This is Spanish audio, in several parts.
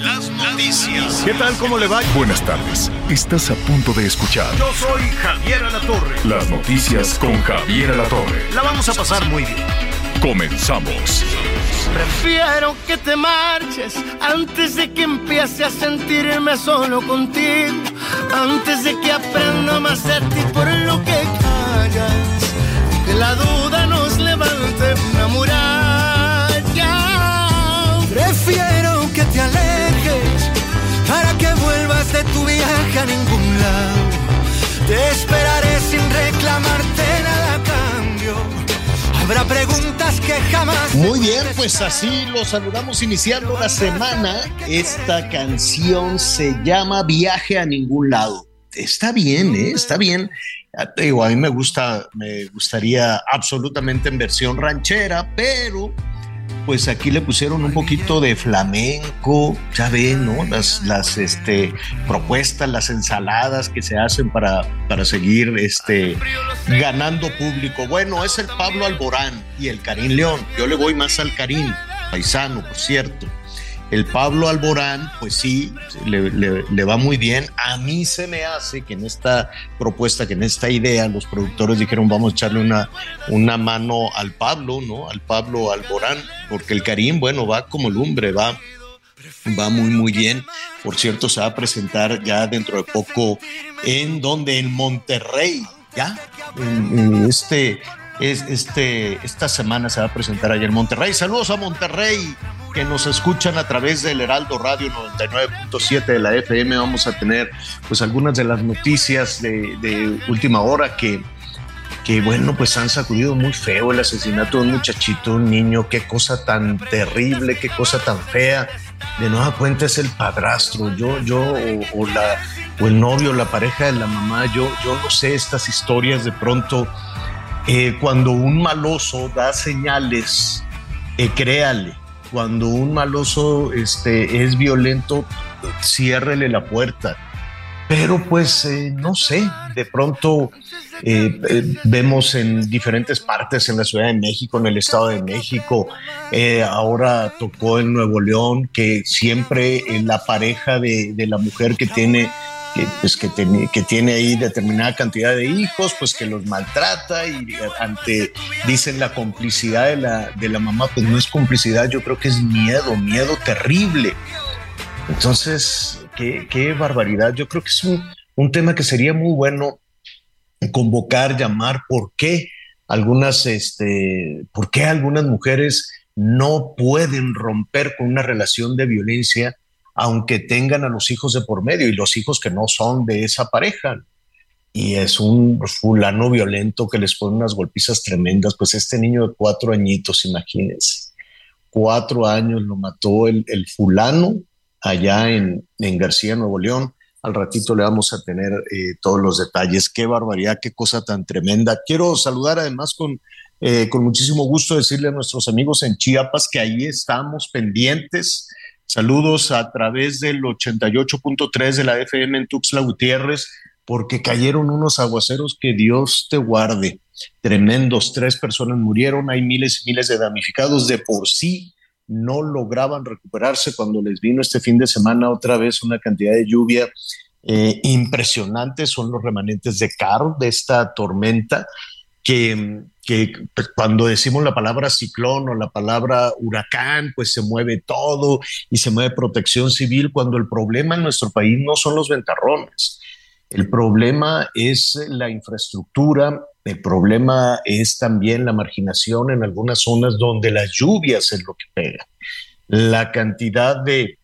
Las noticias. ¿Qué tal? ¿Cómo le va? Buenas tardes. Estás a punto de escuchar Yo soy Javier Alatorre. las noticias con Javier Alatorre. La vamos a pasar muy bien. Comenzamos. Prefiero que te marches antes de que empiece a sentirme solo contigo. Antes de que aprenda más de ti por lo que callas. Que la duda nos levante una muralla. Te esperaré sin reclamarte nada cambio. Habrá preguntas que jamás. Muy bien, pues así lo saludamos iniciando la semana. Esta canción se llama Viaje a ningún lado. Está bien, ¿eh? está bien. Te digo, a mí me gusta, me gustaría absolutamente en versión ranchera, pero pues aquí le pusieron un poquito de flamenco, ya ven, ¿no? Las, las este, propuestas, las ensaladas que se hacen para, para seguir este, ganando público. Bueno, es el Pablo Alborán y el Karim León. Yo le voy más al Karim, paisano, por cierto. El Pablo Alborán, pues sí, le, va muy bien. A mí se me hace que en esta propuesta, que en esta idea, los productores dijeron vamos a echarle una, una mano al Pablo, ¿no? Al Pablo Alborán, porque el Karim, bueno, va como lumbre, va, va muy, muy bien. Por cierto, se va a presentar ya dentro de poco en donde, en Monterrey, ya, este, es, este, esta semana se va a presentar allá en Monterrey. Saludos a Monterrey, que nos escuchan a través del Heraldo Radio 99.7 de la FM. Vamos a tener pues algunas de las noticias de, de última hora que, que bueno, pues han sacudido muy feo el asesinato de un muchachito, un niño, qué cosa tan terrible, qué cosa tan fea. De nueva cuenta es el padrastro, yo, yo, o, o la, o el novio, la pareja de la mamá, yo, yo no sé estas historias de pronto. eh, cuando un maloso da señales, eh, créale. Cuando un maloso este, es violento, ciérrele la puerta. Pero pues eh, no sé, de pronto eh, eh, vemos en diferentes partes en la Ciudad de México, en el Estado de México, ahora tocó en Nuevo León que siempre la pareja de la mujer que tiene que, pues, que, tiene, ahí determinada cantidad de hijos, pues que los maltrata y ante, dicen la complicidad de la, de la mamá, pues no es complicidad, yo creo que es miedo, miedo terrible. Entonces, qué, qué barbaridad. Yo creo que es un, un tema que sería muy bueno convocar, llamar, por qué algunas, este, por qué algunas mujeres no pueden romper con una relación de violencia aunque tengan a los hijos de por medio y los hijos que no son de esa pareja. Y es un fulano violento que les pone unas golpizas tremendas. Pues este niño de cuatro añitos, imagínense, cuatro años lo mató el, fulano allá en, en García, Nuevo León. Al ratito le vamos a tener eh, todos los detalles. Qué barbaridad, qué cosa tan tremenda. Quiero saludar además con, eh, con muchísimo gusto, decirle a nuestros amigos en Chiapas que ahí estamos pendientes. Saludos a través del 88.3 de la FM en Tuxtla Gutiérrez, porque cayeron unos aguaceros que Dios te guarde. Tremendos, tres personas murieron, hay miles y miles de damnificados de por sí no lograban recuperarse cuando les vino este fin de semana otra vez una cantidad de lluvia eh, impresionante. Son los remanentes de Caro, de esta tormenta, que, que pues, cuando decimos la palabra ciclón o la palabra huracán, pues se mueve todo y se mueve protección civil, cuando el problema en nuestro país no son los ventarrones. El problema es la infraestructura, el problema es también la marginación en algunas zonas donde las lluvias es lo que pega. La cantidad de,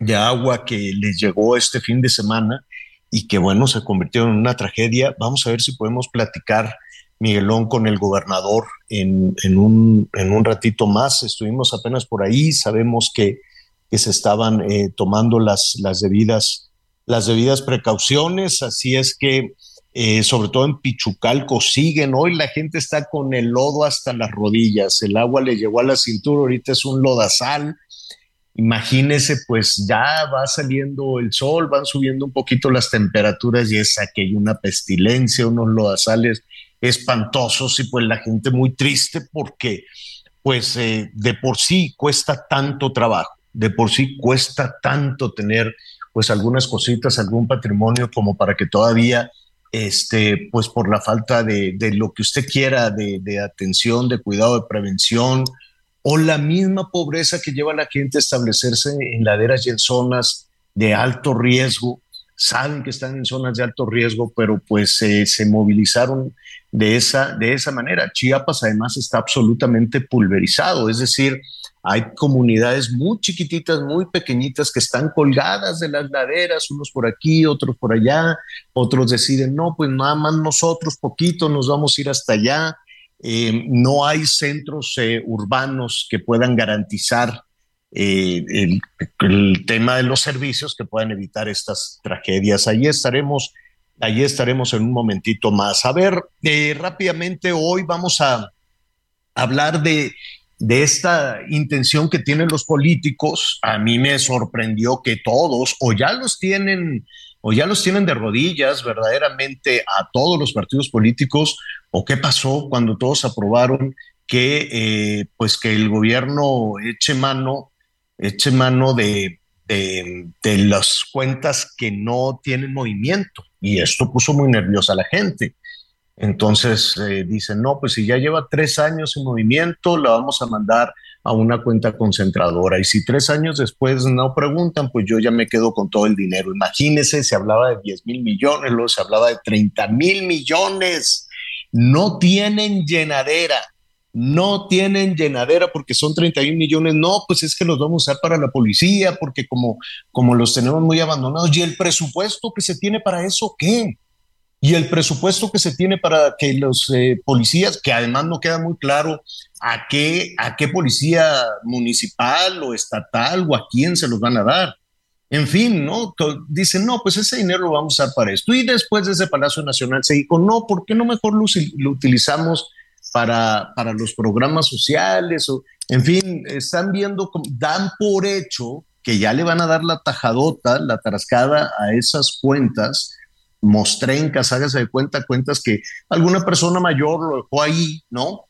de agua que les llegó este fin de semana y que, bueno, se convirtió en una tragedia. Vamos a ver si podemos platicar Miguelón con el gobernador en, un, en un ratito más. Estuvimos apenas por ahí, sabemos que, que se estaban eh, tomando las, las, debidas, las precauciones, así es que eh, sobre todo en Pichucalco siguen. Hoy la gente está con el lodo hasta las rodillas, el agua le llegó a la cintura, ahorita es un lodazal. Imagínese, pues ya va saliendo el sol, van subiendo un poquito las temperaturas y es que hay una pestilencia, unos lodazales espantosos y pues la gente muy triste porque pues eh, de por sí cuesta tanto trabajo, de por sí cuesta tanto tener pues algunas cositas, algún patrimonio como para que todavía este, pues por la falta de, lo que usted quiera, de, atención, de cuidado, de prevención, o la misma pobreza que lleva a la gente a establecerse en laderas y en zonas de alto riesgo. Saben que están en zonas de alto riesgo, pero pues se movilizaron de esa, de esa manera. Chiapas además está absolutamente pulverizado, es decir, hay comunidades muy chiquititas, muy pequeñitas que están colgadas de las laderas, unos por aquí, otros por allá, otros deciden, no, pues nada más nosotros, poquito, nos vamos a ir hasta allá. Eh, no hay centros eh, urbanos que puedan garantizar eh, el, tema de los servicios que puedan evitar estas tragedias. Allí estaremos, allí estaremos en un momentito más. A ver, rápidamente hoy vamos a hablar de de esta intención que tienen los políticos, a mí me sorprendió que todos o ya los tienen o ya los tienen de rodillas verdaderamente a todos los partidos políticos o qué pasó cuando todos aprobaron que eh, pues que el gobierno eche mano eche mano de, de, las cuentas que no tienen movimiento y esto puso muy nerviosa a la gente entonces eh, dicen, no, pues si ya lleva tres años en movimiento, la vamos a mandar a una cuenta concentradora. Y si tres años después no preguntan, pues yo ya me quedo con todo el dinero. Imagínense, se hablaba de 10 mil millones, luego se hablaba de 30 mil millones. No tienen llenadera, no tienen llenadera porque son 31 millones. No, pues es que los vamos a usar para la policía, porque como, como los tenemos muy abandonados. ¿Y el presupuesto que se tiene para eso qué? y el presupuesto que se tiene para que los eh, policías, que además no queda muy claro a qué, a qué policía municipal o estatal o a quién se los van a dar. En fin, ¿no? Dicen, no, pues ese dinero lo vamos a usar para esto. Y después de ese Palacio Nacional se dijo, no, ¿por qué no mejor lo, lo utilizamos para, para los programas sociales? O, en fin, están viendo, dan por hecho que ya le van a dar la tajadota, la tarascada a esas cuentas mostrencas, hágase de cuenta, cuentas que alguna persona mayor lo dejó ahí, ¿no?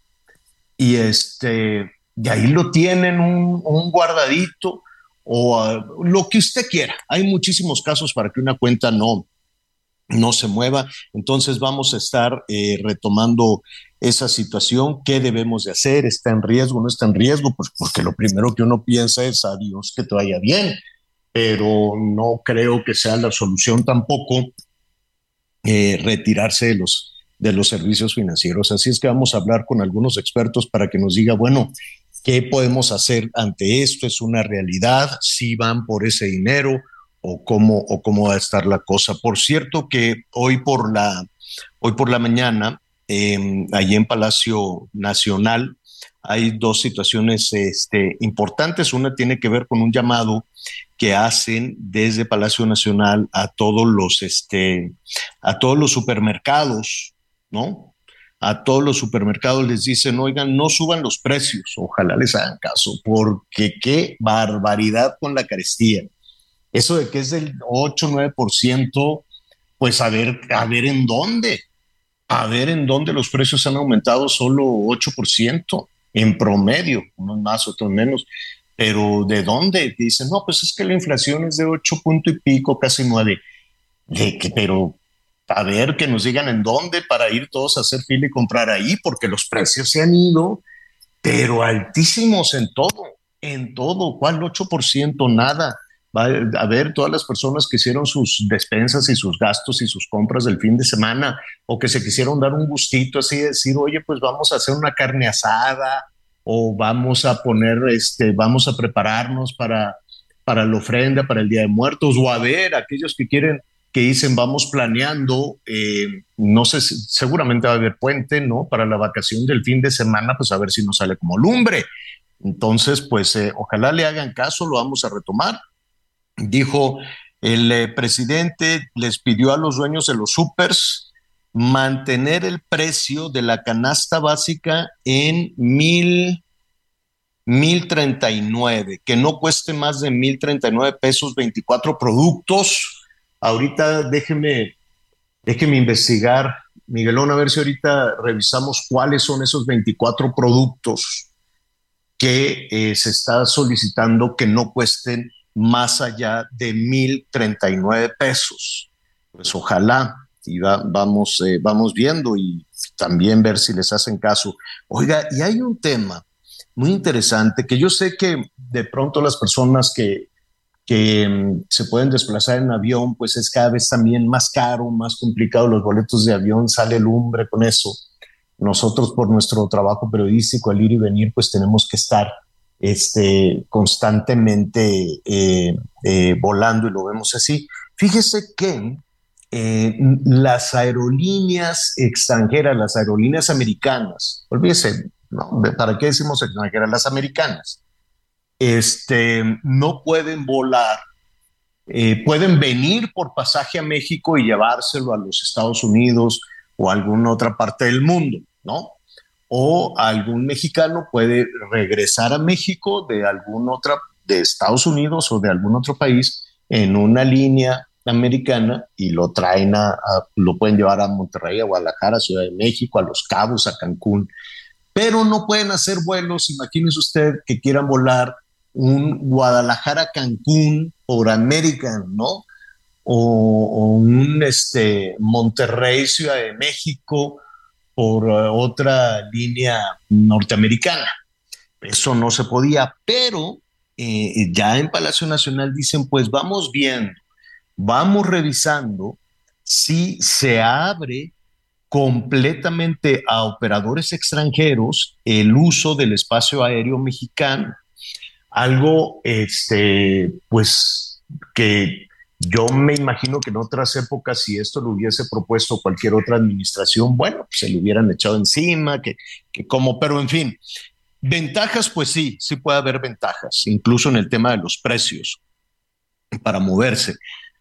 Y este, y ahí lo tienen un, guardadito o ah, lo que usted quiera. Hay muchísimos casos para que una cuenta no, no se mueva. Entonces vamos a estar eh, retomando esa situación. ¿Qué debemos de hacer? ¿Está en riesgo? ¿No está en riesgo? Pues porque lo primero que uno piensa es, adiós, que te vaya bien. Pero no creo que sea la solución tampoco eh, retirarse de los, de los servicios financieros. Así es que vamos a hablar con algunos expertos para que nos diga, bueno, ¿qué podemos hacer ante esto? ¿Es una realidad? ¿Si van por ese dinero? ¿O cómo, o cómo va a estar la cosa? Por cierto que hoy por la, hoy por la mañana, eh, allí en Palacio Nacional, hay dos situaciones este, importantes. Una tiene que ver con un llamado que hacen desde Palacio Nacional a todos los, este, a todos los supermercados, ¿no? A todos los supermercados les dicen, oigan, no suban los precios, ojalá les hagan caso, porque qué barbaridad con la carestía. Eso de que es del 8, 9%, pues a ver, a ver en dónde, a ver en dónde los precios han aumentado solo 8% en promedio, unos más, otros menos. Pero ¿de dónde? Dicen, no, pues es que la inflación es de ocho punto y pico, casi nueve. De que, pero a ver que nos digan en dónde para ir todos a hacer fila y comprar ahí, porque los precios se han ido, pero altísimos en todo, en todo. ¿Cuál 8%? Nada. Va a ver todas las personas que hicieron sus despensas y sus gastos y sus compras del fin de semana o que se quisieron dar un gustito así de decir, oye, pues vamos a hacer una carne asada o vamos a poner, este, vamos a prepararnos para, para la ofrenda, para el Día de Muertos, o a ver, aquellos que quieren que dicen vamos planeando, eh, no sé, seguramente va a haber puente, ¿no? Para la vacación del fin de semana, pues a ver si nos sale como lumbre. Entonces, pues eh, ojalá le hagan caso, lo vamos a retomar. Dijo el eh, presidente, les pidió a los dueños de los supers mantener el precio de la canasta básica en mil, mil treinta y nueve, que no cueste más de mil treinta y nueve pesos 24 productos. Ahorita déjeme, déjeme investigar, Miguelón, a ver si ahorita revisamos cuáles son esos 24 productos que eh, se está solicitando que no cuesten más allá de 1.039 pesos. Pues ojalá, y vamos, eh, vamos viendo y también ver si les hacen caso. Oiga, y hay un tema muy interesante que yo sé que de pronto las personas que, que mm, se pueden desplazar en avión, pues es cada vez también más caro, más complicado los boletos de avión, sale lumbre con eso. Nosotros por nuestro trabajo periodístico, al ir y venir, pues tenemos que estar este, constantemente eh, eh, volando y lo vemos así. Fíjese que eh, las aerolíneas extranjeras, las aerolíneas americanas, olvídese, ¿para qué decimos extranjeras? Las americanas este, no pueden volar, pueden venir por pasaje a México y llevárselo a los Estados Unidos o a alguna otra parte del mundo, ¿no? O algún mexicano puede regresar a México de alguna otra, de Estados Unidos o de algún otro país en una línea americana y lo traen a, lo pueden llevar a Monterrey, a Guadalajara, Ciudad de México, a Los Cabos, a Cancún, pero no pueden hacer vuelos, imagínese usted que quieran volar un Guadalajara-Cancún por American, ¿no? O, un este, Monterrey-Ciudad de México por eh, otra línea norteamericana. Eso no se podía, pero eh, ya en Palacio Nacional dicen, pues vamos viendo, vamos revisando si se abre completamente a operadores extranjeros el uso del espacio aéreo mexicano algo, este, pues, que yo me imagino que en otras épocas, si esto lo hubiese propuesto cualquier otra administración, bueno, pues, se le hubieran echado encima, que, que como, pero en fin, ventajas, pues sí, sí puede haber ventajas, incluso en el tema de los precios para moverse.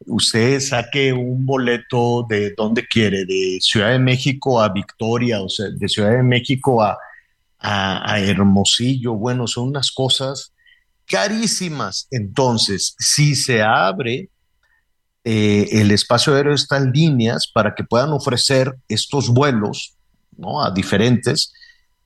Usted saque un boleto de donde quiere, de Ciudad de México a Victoria, o sea, de Ciudad de México a, a, a Hermosillo, bueno, son unas cosas carísimas. Entonces, si se abre eh, el espacio aéreo está en líneas para que puedan ofrecer estos vuelos ¿no? a diferentes.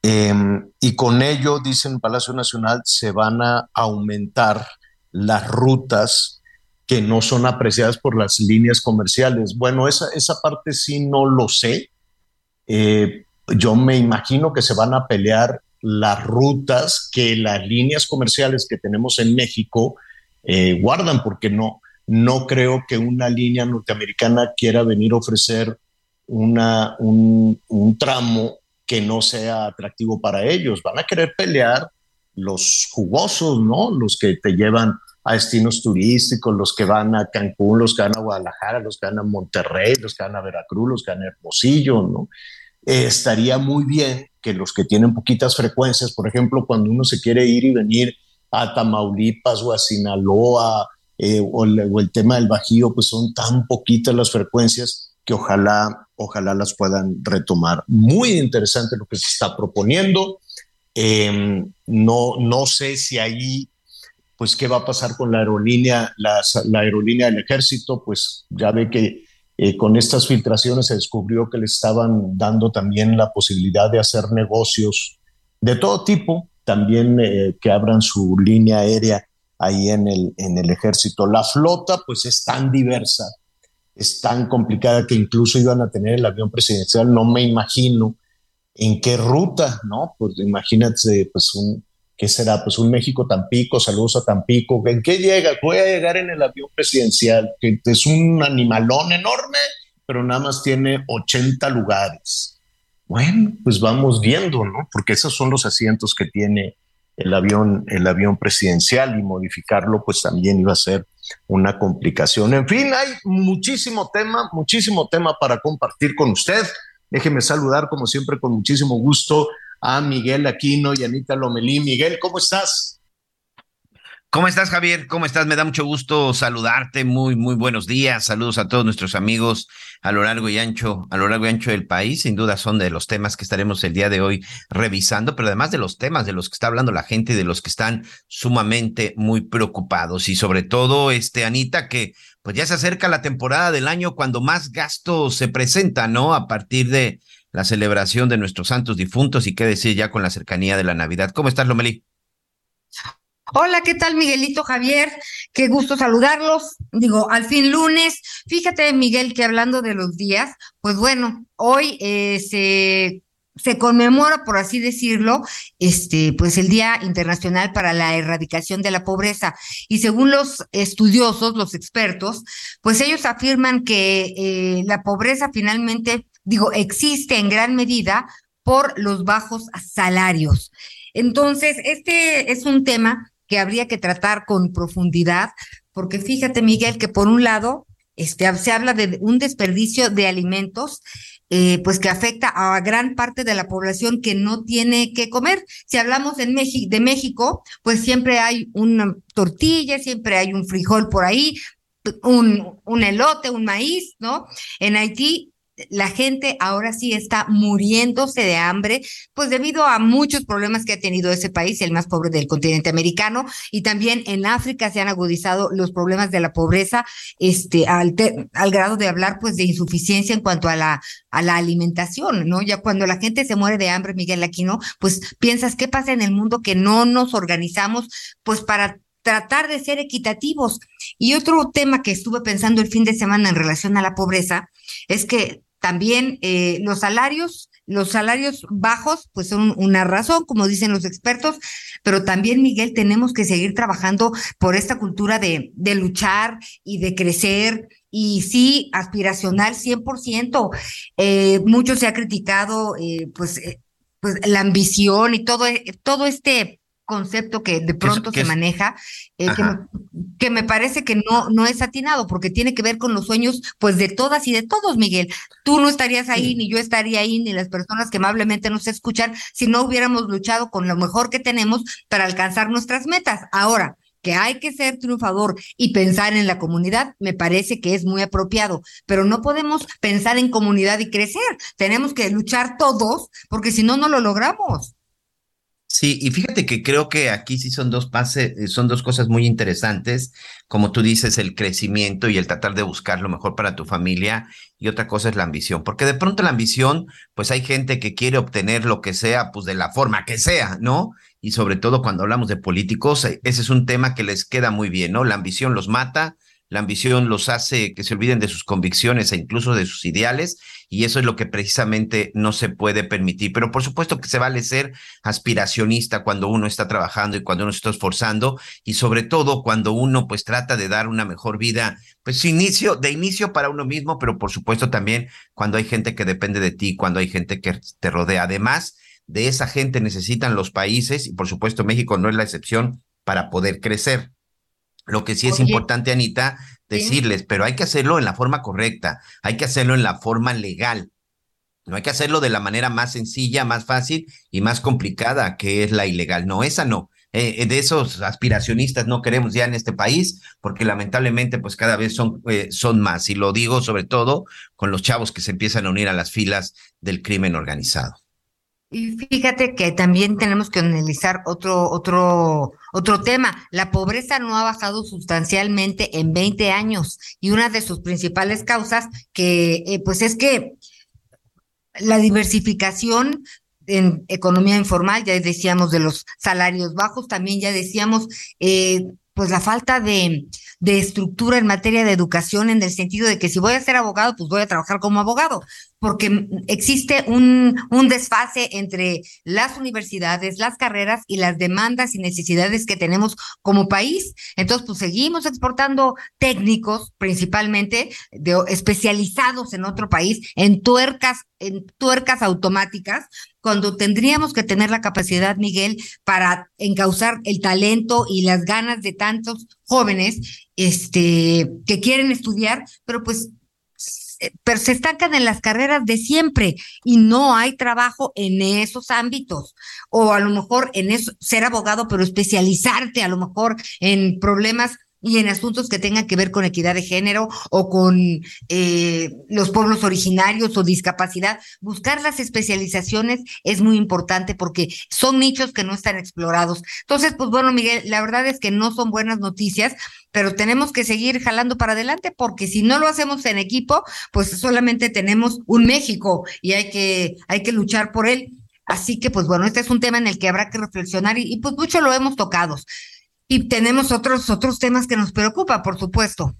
Em, y con ello, dicen Palacio Nacional, se van a aumentar las rutas que no son apreciadas por las líneas comerciales. Bueno, esa, esa parte sí no lo sé. Eh, yo me imagino que se van a pelear las rutas que las líneas comerciales que tenemos en México eh, guardan, porque no, no creo que una línea norteamericana quiera venir a ofrecer una, un, tramo que no sea atractivo para ellos. Van a querer pelear los jugosos, ¿no? Los que te llevan a destinos turísticos, los que van a Cancún, los que van a Guadalajara, los que van a Monterrey, los que van a Veracruz, los que van a Hermosillo. Eh, estaría muy bien que los que tienen poquitas frecuencias, por ejemplo, cuando uno se quiere ir y venir a Tamaulipas o a Sinaloa eh, o, el, tema del Bajío, pues son tan poquitas las frecuencias que ojalá, ojalá las puedan retomar. Muy interesante lo que se está proponiendo. Em, no, no sé si ahí, pues, qué va a pasar con la aerolínea, la aerolínea del ejército, pues ya ve que eh, con estas filtraciones se descubrió que le estaban dando también la posibilidad de hacer negocios de todo tipo, también eh, que abran su línea aérea ahí en el, en el ejército. La flota pues es tan diversa, es tan complicada que incluso iban a tener el avión presidencial, no me imagino en qué ruta, ¿no? Pues imagínate pues un, ¿qué será? Pues un México Tampico, saludos a Tampico. ¿En qué llega? Voy a llegar en el avión presidencial, que es un animalón enorme, pero nada más tiene 80 lugares. Bueno, pues vamos viendo, ¿no? Porque esos son los asientos que tiene el avión, el avión presidencial y modificarlo, pues también iba a ser una complicación. En fin, hay muchísimo tema, muchísimo tema para compartir con usted. Déjeme saludar, como siempre, con muchísimo gusto a Miguel Aquino y Anita Lomelí. Miguel, ¿cómo estás? ¿Cómo estás, Javier? ¿Cómo estás? Me da mucho gusto saludarte. Muy, muy buenos días. Saludos a todos nuestros amigos a lo largo y ancho, a lo largo y ancho del país. Sin duda son de los temas que estaremos el día de hoy revisando, pero además de los temas de los que está hablando la gente y de los que están sumamente muy preocupados. Y sobre todo, este, Anita, que pues ya se acerca la temporada del año cuando más gasto se presenta, ¿no? A partir de la celebración de nuestros santos difuntos y qué decir ya con la cercanía de la Navidad. ¿Cómo estás, Lomelí? Hola, ¿qué tal Miguelito Javier? Qué gusto saludarlos. Digo, al fin lunes. Fíjate, Miguel, que hablando de los días, pues bueno, hoy eh, se, se conmemora, por así decirlo, este, pues el Día Internacional para la Erradicación de la Pobreza. Y según los estudiosos, los expertos, pues ellos afirman que eh, la pobreza finalmente, digo, existe en gran medida por los bajos salarios. Entonces, este es un tema que habría que tratar con profundidad, porque fíjate, Miguel, que por un lado este, se habla de un desperdicio de alimentos, eh, pues que afecta a gran parte de la población que no tiene que comer. Si hablamos México, de México, pues siempre hay una tortilla, siempre hay un frijol por ahí, un, un elote, un maíz, ¿no? En Haití la gente ahora sí está muriéndose de hambre, pues debido a muchos problemas que ha tenido ese país, el más pobre del continente americano, y también en África se han agudizado los problemas de la pobreza, este, al, al grado de hablar pues de insuficiencia en cuanto a la, a la alimentación, ¿no? Ya cuando la gente se muere de hambre, Miguel Aquino, pues piensas, ¿qué pasa en el mundo que no nos organizamos pues para tratar de ser equitativos. Y otro tema que estuve pensando el fin de semana en relación a la pobreza es que también eh, los salarios, los salarios bajos, pues son una razón, como dicen los expertos, pero también, Miguel, tenemos que seguir trabajando por esta cultura de, de luchar y de crecer y sí, aspiracional 100%. Eh, mucho se ha criticado, eh, pues, eh, pues, la ambición y todo, todo este concepto que de pronto se maneja, eh, que, me, que, me, parece que no, no es atinado, porque tiene que ver con los sueños, pues de todas y de todos, Miguel. Tú no estarías ahí, ni yo estaría ahí, ni las personas que amablemente nos escuchan, si no hubiéramos luchado con lo mejor que tenemos para alcanzar nuestras metas. Ahora, que hay que ser triunfador y pensar en la comunidad, me parece que es muy apropiado, pero no podemos pensar en comunidad y crecer. Tenemos que luchar todos, porque si no, no lo logramos. Sí, y fíjate que creo que aquí sí son dos pases, eh, son dos cosas muy interesantes, como tú dices, el crecimiento y el tratar de buscar lo mejor para tu familia, y otra cosa es la ambición, porque de pronto la ambición, pues hay gente que quiere obtener lo que sea, pues de la forma que sea, ¿no? Y sobre todo cuando hablamos de políticos, eh, ese es un tema que les queda muy bien, ¿no? La ambición los mata, la ambición los hace que se olviden de sus convicciones e incluso de sus ideales, y eso es lo que precisamente no se puede permitir. Pero por supuesto que se vale ser aspiracionista cuando uno está trabajando y cuando uno se está esforzando, y sobre todo cuando uno pues trata de dar una mejor vida, pues inicio, de inicio para uno mismo, pero por supuesto también cuando hay gente que depende de ti, cuando hay gente que te rodea. Además, de esa gente necesitan los países, y por supuesto México no es la excepción, para poder crecer. Lo que sí es importante, Anita, decirles, pero hay que hacerlo en la forma correcta, hay que hacerlo en la forma legal. No hay que hacerlo de la manera más sencilla, más fácil y más complicada, que es la ilegal. No, esa no. Eh, eh, de esos aspiracionistas no queremos ya en este país, porque lamentablemente pues cada vez son, eh, son más. Y lo digo sobre todo con los chavos que se empiezan a unir a las filas del crimen organizado. Y fíjate que también tenemos que analizar otro, otro, otro tema. La pobreza no ha bajado sustancialmente en 20 años y una de sus principales causas que, eh, pues es que la diversificación en economía informal, ya decíamos de los salarios bajos, también ya decíamos, eh, pues la falta de, de estructura en materia de educación en el sentido de que si voy a ser abogado, pues voy a trabajar como abogado porque existe un, un desfase entre las universidades, las carreras y las demandas y necesidades que tenemos como país. Entonces, pues seguimos exportando técnicos principalmente de, especializados en otro país, en tuercas, en tuercas automáticas, cuando tendríamos que tener la capacidad, Miguel, para encauzar el talento y las ganas de tantos jóvenes este, que quieren estudiar, pero pues pero se estancan en las carreras de siempre y no hay trabajo en esos ámbitos. O a lo mejor en eso, ser abogado, pero especializarte a lo mejor en problemas y en asuntos que tengan que ver con equidad de género o con eh, los pueblos originarios o discapacidad. Buscar las especializaciones es muy importante porque son nichos que no están explorados. Entonces, pues bueno, Miguel, la verdad es que no son buenas noticias, pero tenemos que seguir jalando para adelante porque si no lo hacemos en equipo, pues solamente tenemos un México y hay que, hay que luchar por él. Así que, pues bueno, este es un tema en el que habrá que reflexionar y, y pues mucho lo hemos tocado. Y tenemos otros, otros temas que nos preocupan, por supuesto.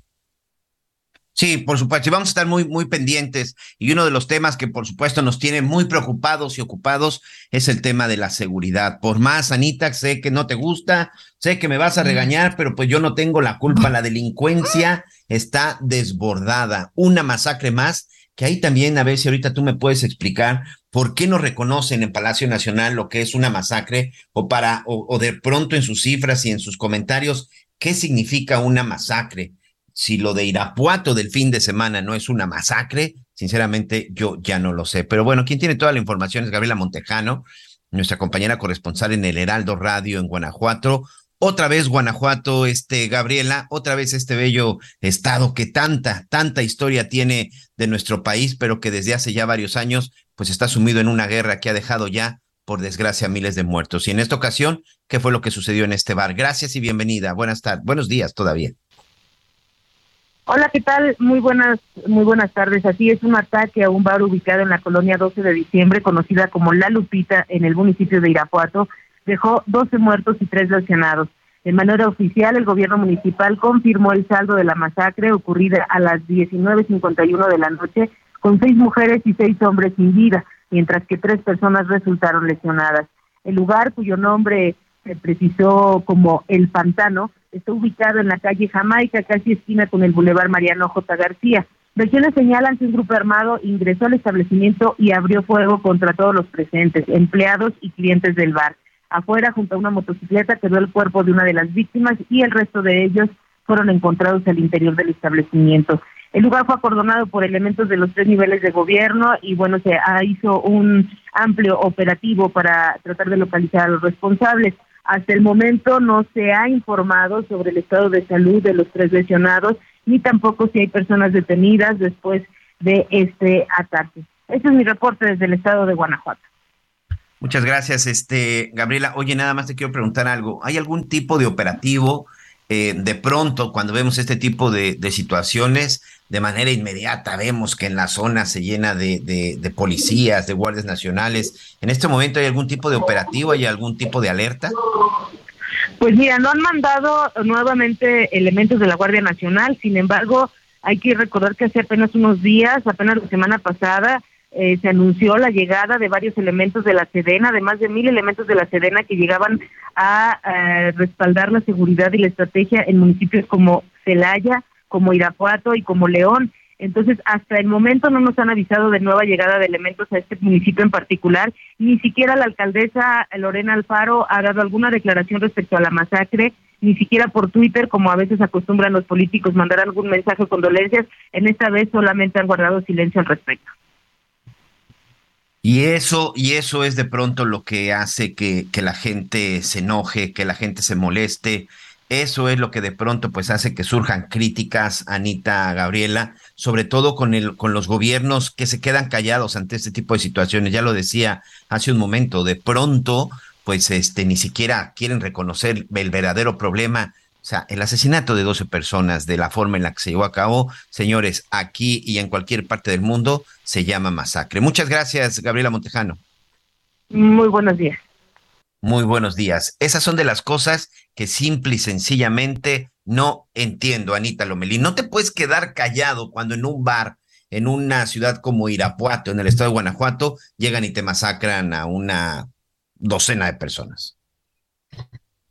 Sí, por supuesto, y vamos a estar muy, muy pendientes. Y uno de los temas que, por supuesto, nos tiene muy preocupados y ocupados es el tema de la seguridad. Por más, Anita, sé que no te gusta, sé que me vas a regañar, pero pues yo no tengo la culpa. La delincuencia está desbordada. Una masacre más, que ahí también, a ver si ahorita tú me puedes explicar ¿Por qué no reconocen en Palacio Nacional lo que es una masacre o para o, de pronto en sus cifras y en sus comentarios qué significa una masacre? Si lo de Irapuato del fin de semana no es una masacre, sinceramente yo ya no lo sé. Pero bueno, quien tiene toda la información es Gabriela Montejano, nuestra compañera corresponsal en el Heraldo Radio en Guanajuato. Otra vez Guanajuato, este Gabriela, otra vez este bello estado que tanta, tanta historia tiene de nuestro país, pero que desde hace ya varios años pues está sumido en una guerra que ha dejado ya, por desgracia, miles de muertos. Y en esta ocasión, ¿qué fue lo que sucedió en este bar? Gracias y bienvenida. Buenas tardes, buenos días todavía. Hola, ¿qué tal? Muy buenas, muy buenas tardes. Así es un ataque a un bar ubicado en la colonia 12 de diciembre, conocida como La Lupita, en el municipio de Irapuato, dejó 12 muertos y 3 lesionados. De manera oficial, el gobierno municipal confirmó el saldo de la masacre ocurrida a las 19.51 de la noche con seis mujeres y seis hombres sin vida, mientras que tres personas resultaron lesionadas. El lugar, cuyo nombre se precisó como El Pantano, está ubicado en la calle Jamaica, casi esquina con el Boulevard Mariano J. García. Versiones señalan que un grupo armado ingresó al establecimiento y abrió fuego contra todos los presentes, empleados y clientes del bar. Afuera, junto a una motocicleta, quedó el cuerpo de una de las víctimas y el resto de ellos fueron encontrados al interior del establecimiento. El lugar fue acordonado por elementos de los tres niveles de gobierno y bueno, se hizo un amplio operativo para tratar de localizar a los responsables. Hasta el momento no se ha informado sobre el estado de salud de los tres lesionados, ni tampoco si hay personas detenidas después de este ataque. Este es mi reporte desde el estado de Guanajuato. Muchas gracias, este Gabriela. Oye, nada más te quiero preguntar algo. ¿Hay algún tipo de operativo eh, de pronto cuando vemos este tipo de, situaciones, de manera inmediata vemos que en la zona se llena de, de, policías, de guardias nacionales. ¿En este momento hay algún tipo de operativo, hay algún tipo de alerta? Pues mira, no han mandado nuevamente elementos de la Guardia Nacional, sin embargo, hay que recordar que hace apenas unos días, apenas la semana pasada, eh, se anunció la llegada de varios elementos de la Sedena, de más de mil elementos de la Sedena que llegaban a, respaldar la seguridad y la estrategia en municipios como Celaya, como Irapuato y como León. Entonces, hasta el momento no nos han avisado de nueva llegada de elementos a este municipio en particular. Ni siquiera la alcaldesa Lorena Alfaro ha dado alguna declaración respecto a la masacre, ni siquiera por Twitter, como a veces acostumbran los políticos mandar algún mensaje o condolencias. En esta vez solamente han guardado silencio al respecto. Y eso, y eso es de pronto lo que hace que, que la gente se enoje, que la gente se moleste. Eso es lo que de pronto pues hace que surjan críticas, Anita, Gabriela, sobre todo con el, con los gobiernos que se quedan callados ante este tipo de situaciones. Ya lo decía hace un momento, de pronto, pues este, ni siquiera quieren reconocer el verdadero problema o sea, el asesinato de 12 personas de la forma en la que se llevó a cabo, señores, aquí y en cualquier parte del mundo, se llama masacre. Muchas gracias, Gabriela Montejano. Muy buenos días. Muy buenos días. Esas son de las cosas que simple y sencillamente no entiendo, Anita Lomelí. No te puedes quedar callado cuando en un bar, en una ciudad como Irapuato, en el estado de Guanajuato, llegan y te masacran a una docena de personas.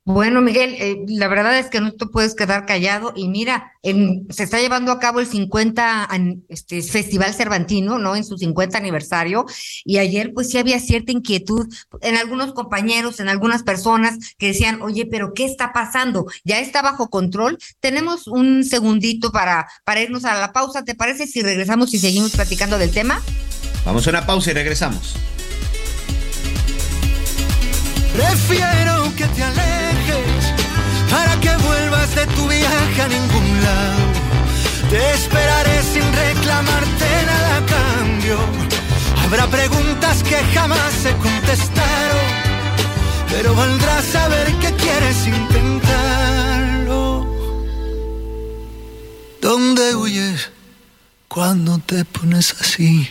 Bueno, Miguel, eh, la verdad es que no te puedes quedar callado y mira, se está llevando a cabo el 50 este, Festival Cervantino, ¿no? En su 50 aniversario y ayer pues sí había cierta inquietud en algunos compañeros, en algunas personas que decían, oye, pero ¿qué está pasando? ¿Ya está bajo control? Tenemos un segundito para, para irnos a la pausa, ¿te parece si regresamos y seguimos platicando del tema? Vamos a una pausa y regresamos. Prefiero que te que vuelvas de tu viaje a ningún lado. Te esperaré sin reclamarte nada cambio. Habrá preguntas que jamás se contestaron, pero valdrá saber que quieres intentarlo. ¿Dónde huyes cuando te pones así?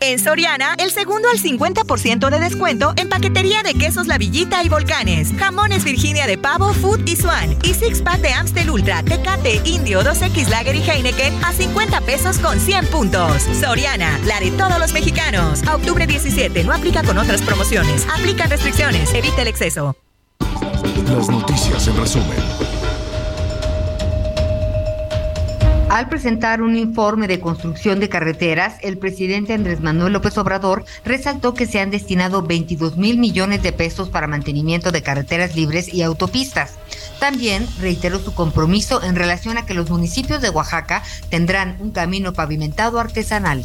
En Soriana, el segundo al 50% de descuento en paquetería de quesos La Villita y Volcanes, jamones Virginia de pavo, Food y Swan y six pack de Amstel Ultra, Tecate, Indio, 2X Lager y Heineken a 50 pesos con 100 puntos. Soriana, la de todos los mexicanos. A octubre 17, no aplica con otras promociones. Aplica restricciones, evita el exceso. Las noticias en resumen. Al presentar un informe de construcción de carreteras, el presidente Andrés Manuel López Obrador resaltó que se han destinado 22 mil millones de pesos para mantenimiento de carreteras libres y autopistas. También reiteró su compromiso en relación a que los municipios de Oaxaca tendrán un camino pavimentado artesanal.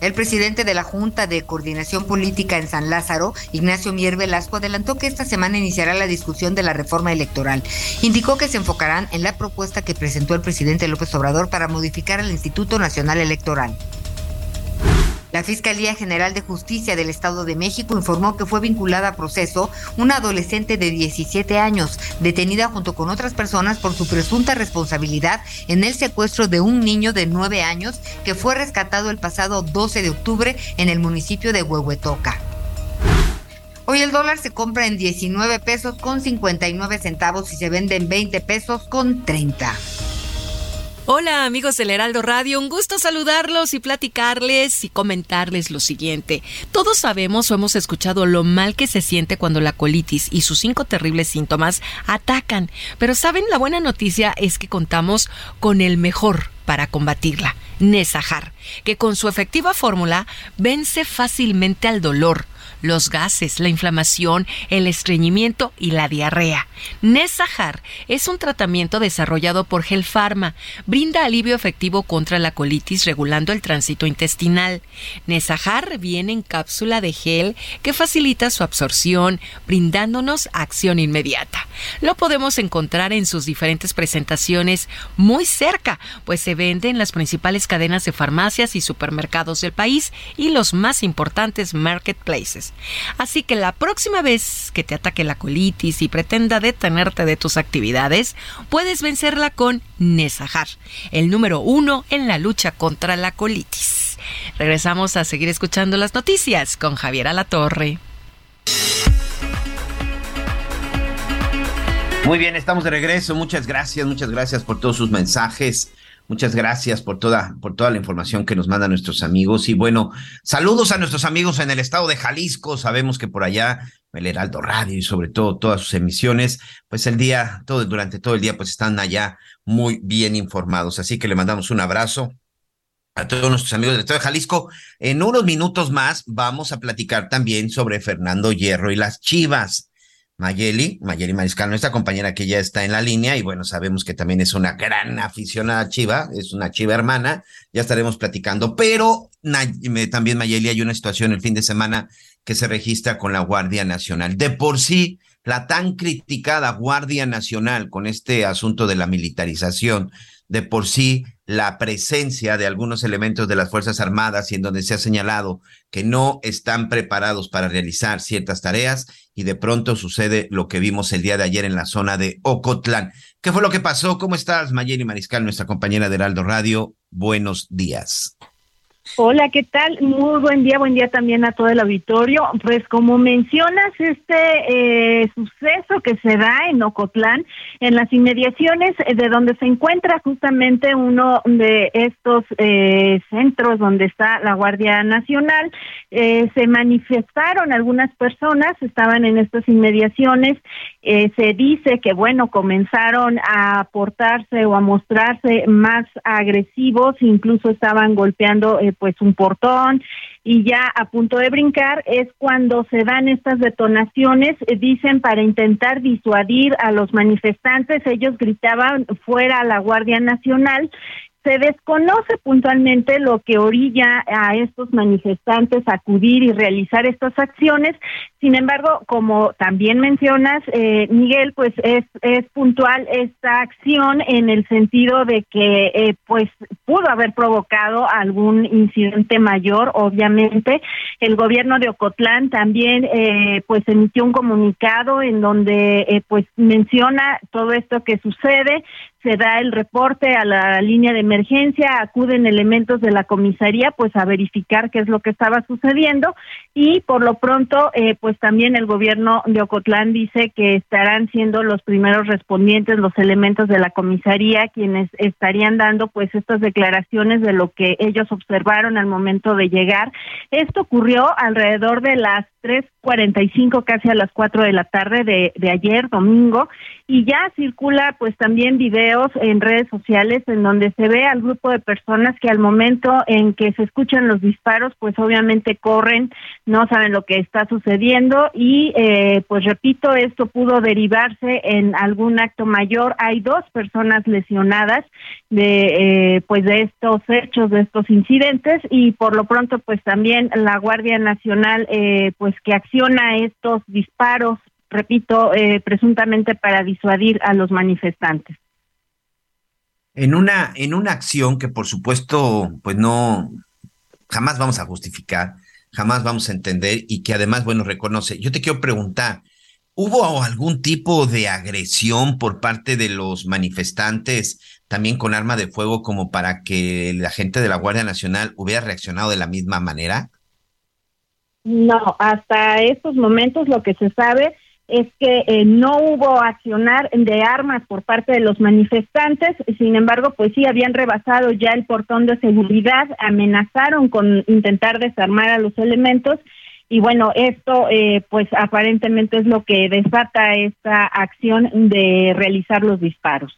El presidente de la Junta de Coordinación Política en San Lázaro, Ignacio Mier Velasco, adelantó que esta semana iniciará la discusión de la reforma electoral. Indicó que se enfocarán en la propuesta que presentó el presidente López Obrador para modificar el Instituto Nacional Electoral. La Fiscalía General de Justicia del Estado de México informó que fue vinculada a proceso una adolescente de 17 años, detenida junto con otras personas por su presunta responsabilidad en el secuestro de un niño de 9 años que fue rescatado el pasado 12 de octubre en el municipio de Huehuetoca. Hoy el dólar se compra en 19 pesos con 59 centavos y se vende en 20 pesos con 30. Hola amigos del Heraldo Radio, un gusto saludarlos y platicarles y comentarles lo siguiente. Todos sabemos o hemos escuchado lo mal que se siente cuando la colitis y sus cinco terribles síntomas atacan, pero saben, la buena noticia es que contamos con el mejor para combatirla, Nesajar, que con su efectiva fórmula vence fácilmente al dolor los gases, la inflamación, el estreñimiento y la diarrea. Nesahar es un tratamiento desarrollado por Gel Pharma. Brinda alivio efectivo contra la colitis regulando el tránsito intestinal. Nesahar viene en cápsula de gel que facilita su absorción, brindándonos acción inmediata. Lo podemos encontrar en sus diferentes presentaciones muy cerca, pues se vende en las principales cadenas de farmacias y supermercados del país y los más importantes marketplaces. Así que la próxima vez que te ataque la colitis y pretenda detenerte de tus actividades, puedes vencerla con Nesahar, el número uno en la lucha contra la colitis. Regresamos a seguir escuchando las noticias con Javier Alatorre. Muy bien, estamos de regreso. Muchas gracias, muchas gracias por todos sus mensajes. Muchas gracias por toda, por toda la información que nos mandan nuestros amigos. Y bueno, saludos a nuestros amigos en el estado de Jalisco. Sabemos que por allá el Heraldo Radio y sobre todo todas sus emisiones, pues el día, todo, durante todo el día, pues están allá muy bien informados. Así que le mandamos un abrazo a todos nuestros amigos del estado de Jalisco. En unos minutos más vamos a platicar también sobre Fernando Hierro y las Chivas. Mayeli, Mayeli Mariscal, nuestra compañera que ya está en la línea y bueno, sabemos que también es una gran aficionada Chiva, es una Chiva hermana, ya estaremos platicando, pero también Mayeli hay una situación el fin de semana que se registra con la Guardia Nacional. De por sí, la tan criticada Guardia Nacional con este asunto de la militarización, de por sí la presencia de algunos elementos de las Fuerzas Armadas y en donde se ha señalado que no están preparados para realizar ciertas tareas y de pronto sucede lo que vimos el día de ayer en la zona de Ocotlán. ¿Qué fue lo que pasó? ¿Cómo estás, Mayeli Mariscal, nuestra compañera de Heraldo Radio? Buenos días. Hola, ¿qué tal? Muy buen día, buen día también a todo el auditorio. Pues como mencionas, este eh, suceso que se da en Ocotlán, en las inmediaciones de donde se encuentra justamente uno de estos eh, centros donde está la Guardia Nacional, eh, se manifestaron algunas personas, estaban en estas inmediaciones, se dice que, bueno, comenzaron a portarse o a mostrarse más agresivos, incluso estaban golpeando pues un portón y ya a punto de brincar es cuando se dan estas detonaciones, eh, dicen para intentar disuadir a los manifestantes, ellos gritaban fuera a la Guardia Nacional se desconoce puntualmente lo que orilla a estos manifestantes a acudir y realizar estas acciones. Sin embargo, como también mencionas, eh, Miguel, pues es, es puntual esta acción en el sentido de que eh, pues pudo haber provocado algún incidente mayor, obviamente. El gobierno de Ocotlán también eh, pues emitió un comunicado en donde eh, pues menciona todo esto que sucede, se da el reporte a la línea de emergencia, acuden elementos de la comisaría pues a verificar qué es lo que estaba sucediendo y por lo pronto eh, pues también el gobierno de Ocotlán dice que estarán siendo los primeros respondientes los elementos de la comisaría quienes estarían dando pues estas declaraciones de lo que ellos observaron al momento de llegar. Esto ocurrió alrededor de las 3.45 casi a las 4 de la tarde de, de ayer domingo. Y ya circula pues también videos en redes sociales en donde se ve al grupo de personas que al momento en que se escuchan los disparos pues obviamente corren, no saben lo que está sucediendo. Y eh, pues repito esto pudo derivarse en algún acto mayor. Hay dos personas lesionadas de eh, pues de estos hechos, de estos incidentes. Y por lo pronto pues también la Guardia Nacional eh, pues que acciona estos disparos repito, eh, presuntamente para disuadir a los manifestantes. En una, en una acción que por supuesto, pues no, jamás vamos a justificar, jamás vamos a entender y que además, bueno, reconoce. Yo te quiero preguntar, ¿hubo algún tipo de agresión por parte de los manifestantes, también con arma de fuego, como para que la gente de la Guardia Nacional hubiera reaccionado de la misma manera? No, hasta estos momentos lo que se sabe es que eh, no hubo accionar de armas por parte de los manifestantes, sin embargo, pues sí habían rebasado ya el portón de seguridad, amenazaron con intentar desarmar a los elementos y bueno, esto eh, pues aparentemente es lo que desata esta acción de realizar los disparos.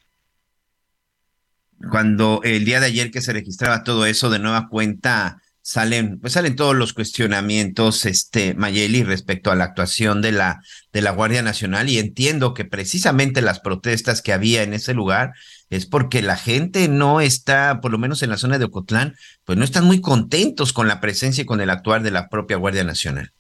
Cuando el día de ayer que se registraba todo eso de nueva cuenta, salen, pues salen todos los cuestionamientos, este, Mayeli, respecto a la actuación de la, de la Guardia Nacional, y entiendo que precisamente las protestas que había en ese lugar es porque la gente no está, por lo menos en la zona de Ocotlán, pues no están muy contentos con la presencia y con el actuar de la propia Guardia Nacional.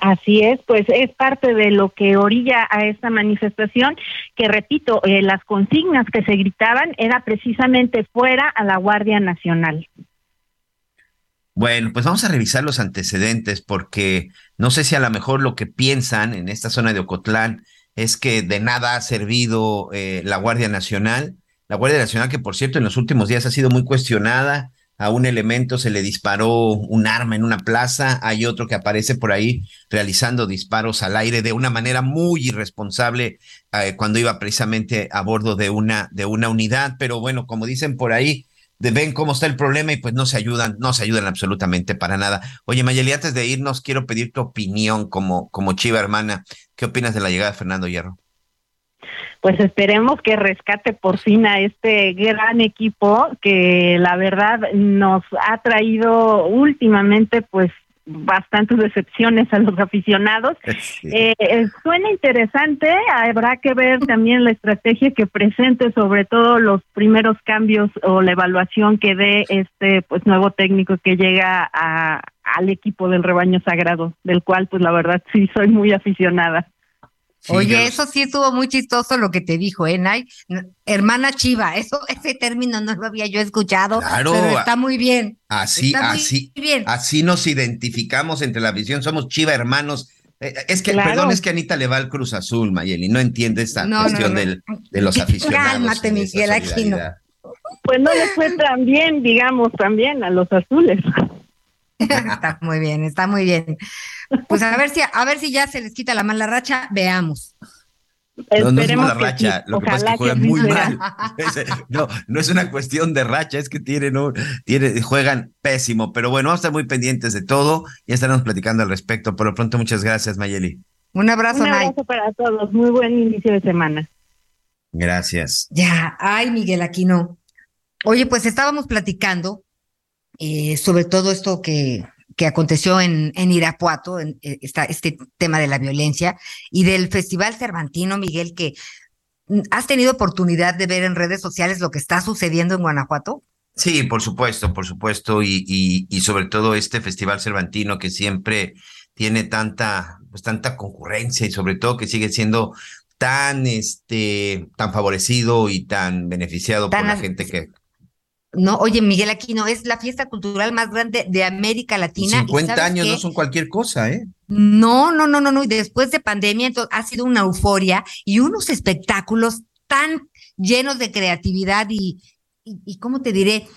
Así es, pues es parte de lo que orilla a esta manifestación, que repito, eh, las consignas que se gritaban era precisamente fuera a la Guardia Nacional. Bueno, pues vamos a revisar los antecedentes porque no sé si a lo mejor lo que piensan en esta zona de Ocotlán es que de nada ha servido eh, la Guardia Nacional. La Guardia Nacional que por cierto en los últimos días ha sido muy cuestionada. A un elemento se le disparó un arma en una plaza, hay otro que aparece por ahí realizando disparos al aire de una manera muy irresponsable eh, cuando iba precisamente a bordo de una, de una unidad. Pero bueno, como dicen por ahí, de ven cómo está el problema y pues no se ayudan, no se ayudan absolutamente para nada. Oye, Mayeli, antes de irnos, quiero pedir tu opinión como, como chiva hermana. ¿Qué opinas de la llegada de Fernando Hierro? Pues esperemos que rescate por fin a este gran equipo que la verdad nos ha traído últimamente pues bastantes decepciones a los aficionados. Eh, eh, suena interesante, habrá que ver también la estrategia que presente, sobre todo los primeros cambios o la evaluación que dé este pues nuevo técnico que llega a, al equipo del rebaño sagrado, del cual pues la verdad sí soy muy aficionada. Oye, eso sí estuvo muy chistoso lo que te dijo, ¿eh, Nay? Hermana Chiva, eso, ese término no lo había yo escuchado, claro, pero está muy bien. Así, así, bien. así nos identificamos entre la visión, somos Chiva hermanos. Eh, es que, perdón, es que Anita le va al Cruz Azul, Mayeli, no entiende esta cuestión Del, de los aficionados. Cálmate, Miguel Aquino. Pues no le fue tan bien, digamos, también a los azules. está muy bien, está muy bien. Pues a ver si, a ver si ya se les quita la mala racha, veamos. No, no es mala racha, lo que pasa es que juegan muy mal. no, no es una cuestión de racha, es que tienen, tienen, juegan pésimo. Pero bueno, vamos a estar muy pendientes de todo. Ya estaremos platicando al respecto. Por lo pronto, muchas gracias, Mayeli. Un abrazo, Un abrazo para todos. Muy buen inicio de semana. Gracias. Ya, ay, Miguel Aquino. Oye, pues estábamos platicando eh, sobre todo esto que, que aconteció en, en Irapuato, en, eh, este tema de la violencia, y del Festival Cervantino, Miguel, que mm, has tenido oportunidad de ver en redes sociales lo que está sucediendo en Guanajuato. Sí, por supuesto, por supuesto, y, y, y sobre todo este Festival Cervantino que siempre tiene tanta, pues tanta concurrencia y sobre todo que sigue siendo tan, este, tan favorecido y tan beneficiado por la gente que, no, oye, Miguel Aquino, es la fiesta cultural más grande de América Latina. 50 años no son cualquier cosa, ¿eh? No, no, no, no, no. Y después de pandemia, entonces, ha sido una euforia y unos espectáculos tan llenos de creatividad y, y, y ¿cómo te diré?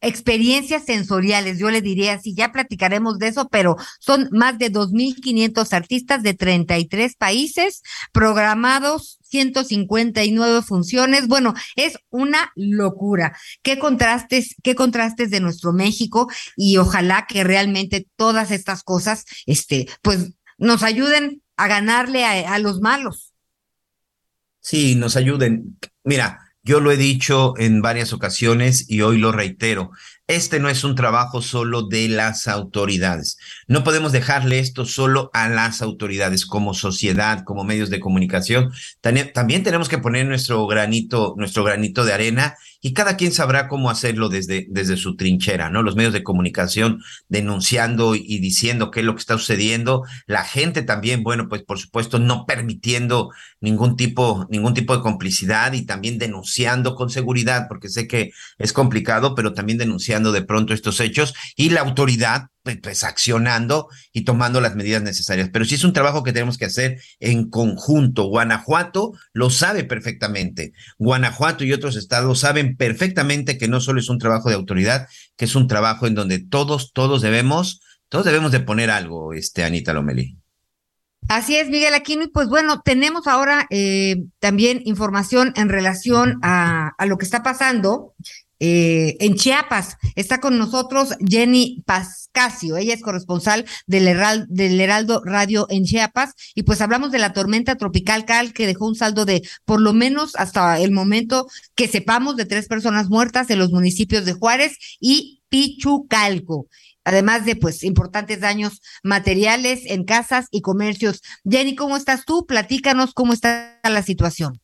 experiencias sensoriales, yo le diría así, ya platicaremos de eso, pero son más de 2.500 artistas de 33 países programados 159 funciones. Bueno, es una locura. Qué contrastes, qué contrastes de nuestro México y ojalá que realmente todas estas cosas, este, pues nos ayuden a ganarle a, a los malos. Sí, nos ayuden. Mira, yo lo he dicho en varias ocasiones y hoy lo reitero. Este no es un trabajo solo de las autoridades. No podemos dejarle esto solo a las autoridades como sociedad, como medios de comunicación. También tenemos que poner nuestro granito, nuestro granito de arena y cada quien sabrá cómo hacerlo desde, desde su trinchera, ¿no? Los medios de comunicación denunciando y diciendo qué es lo que está sucediendo. La gente también, bueno, pues por supuesto no permitiendo ningún tipo, ningún tipo de complicidad y también denunciando con seguridad, porque sé que es complicado, pero también denunciando de pronto estos hechos y la autoridad pues, pues, accionando y tomando las medidas necesarias. Pero sí es un trabajo que tenemos que hacer en conjunto. Guanajuato lo sabe perfectamente. Guanajuato y otros estados saben perfectamente que no solo es un trabajo de autoridad, que es un trabajo en donde todos, todos debemos, todos debemos de poner algo, este, Anita Lomeli. Así es, Miguel Aquino. Y pues bueno, tenemos ahora eh, también información en relación a, a, lo que está pasando eh, en Chiapas. Está con nosotros Jenny Pascasio, ella es corresponsal del, Heraldo, del Heraldo Radio en Chiapas y pues hablamos de la tormenta tropical Cal que dejó un saldo de por lo menos hasta el momento que sepamos de tres personas muertas en los municipios de Juárez y Pichucalco además de pues importantes daños materiales en casas y comercios. Jenny, ¿cómo estás tú? Platícanos cómo está la situación.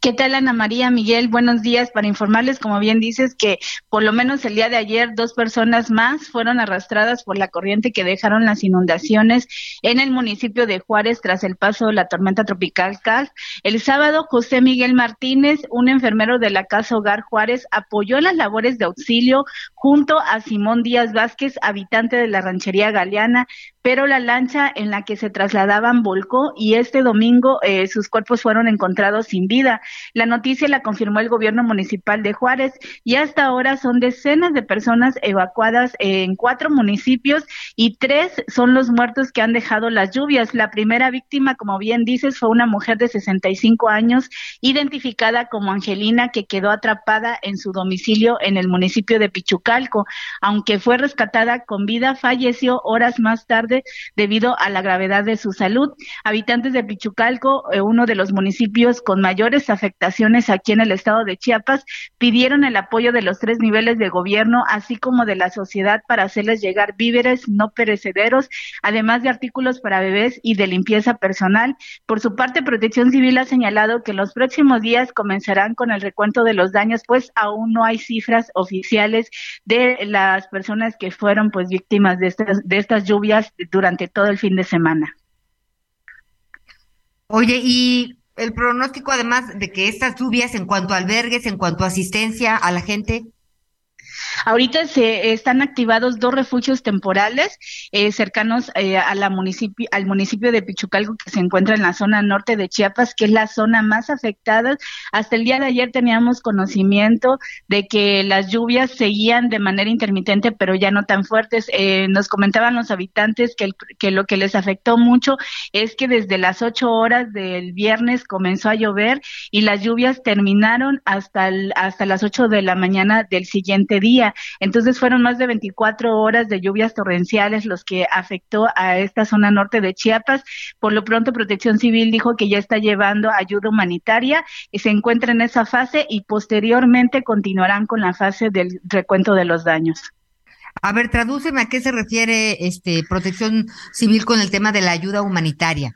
¿Qué tal, Ana María Miguel? Buenos días. Para informarles, como bien dices, que por lo menos el día de ayer dos personas más fueron arrastradas por la corriente que dejaron las inundaciones en el municipio de Juárez tras el paso de la tormenta tropical Cal. El sábado, José Miguel Martínez, un enfermero de la Casa Hogar Juárez, apoyó las labores de auxilio junto a Simón Díaz Vázquez, habitante de la ranchería Galeana, pero la lancha en la que se trasladaban volcó y este domingo eh, sus cuerpos fueron encontrados sin vida. La noticia la confirmó el gobierno municipal de Juárez y hasta ahora son decenas de personas evacuadas en cuatro municipios y tres son los muertos que han dejado las lluvias. La primera víctima, como bien dices, fue una mujer de 65 años identificada como Angelina que quedó atrapada en su domicilio en el municipio de Pichucalco. Aunque fue rescatada con vida, falleció horas más tarde debido a la gravedad de su salud. Habitantes de Pichucalco, eh, uno de los municipios con mayores afectaciones aquí en el estado de Chiapas, pidieron el apoyo de los tres niveles de gobierno, así como de la sociedad para hacerles llegar víveres no perecederos, además de artículos para bebés y de limpieza personal. Por su parte, Protección Civil ha señalado que en los próximos días comenzarán con el recuento de los daños, pues aún no hay cifras oficiales de las personas que fueron pues víctimas de estas de estas lluvias durante todo el fin de semana. Oye, y el pronóstico además de que estas lluvias en cuanto a albergues, en cuanto a asistencia a la gente. Ahorita se están activados dos refugios temporales eh, cercanos eh, a la al municipio de Pichucalco que se encuentra en la zona norte de Chiapas, que es la zona más afectada. Hasta el día de ayer teníamos conocimiento de que las lluvias seguían de manera intermitente, pero ya no tan fuertes. Eh, nos comentaban los habitantes que, lo que les afectó mucho es que desde las ocho horas del viernes comenzó a llover y las lluvias terminaron hasta, hasta las ocho de la mañana del siguiente día. Entonces fueron más de 24 horas de lluvias torrenciales los que afectó a esta zona norte de Chiapas. Por lo pronto, Protección Civil dijo que ya está llevando ayuda humanitaria y se encuentra en esa fase y posteriormente continuarán con la fase del recuento de los daños. A ver, tradúceme a qué se refiere este Protección Civil con el tema de la ayuda humanitaria.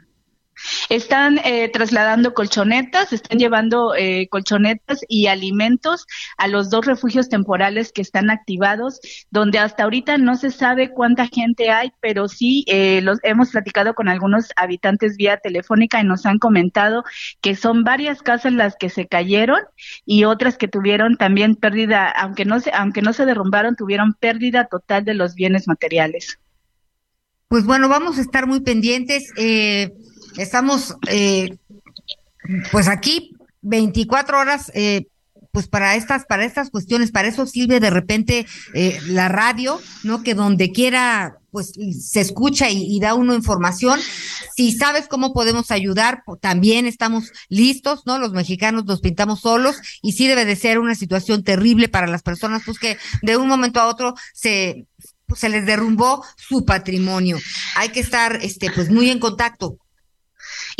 Están eh, trasladando colchonetas, están llevando eh, colchonetas y alimentos a los dos refugios temporales que están activados, donde hasta ahorita no se sabe cuánta gente hay, pero sí eh, los hemos platicado con algunos habitantes vía telefónica y nos han comentado que son varias casas las que se cayeron y otras que tuvieron también pérdida, aunque no se, aunque no se derrumbaron, tuvieron pérdida total de los bienes materiales. Pues bueno, vamos a estar muy pendientes. Eh, Estamos, eh, pues aquí, 24 horas, eh, pues para estas, para estas cuestiones, para eso sirve de repente eh, la radio, ¿no? Que donde quiera, pues se escucha y, da uno información. Si sabes cómo podemos ayudar, también estamos listos, ¿no? Los mexicanos nos pintamos solos y sí debe de ser una situación terrible para las personas, pues que de un momento a otro se pues, se les derrumbó su patrimonio. Hay que estar, este, pues muy en contacto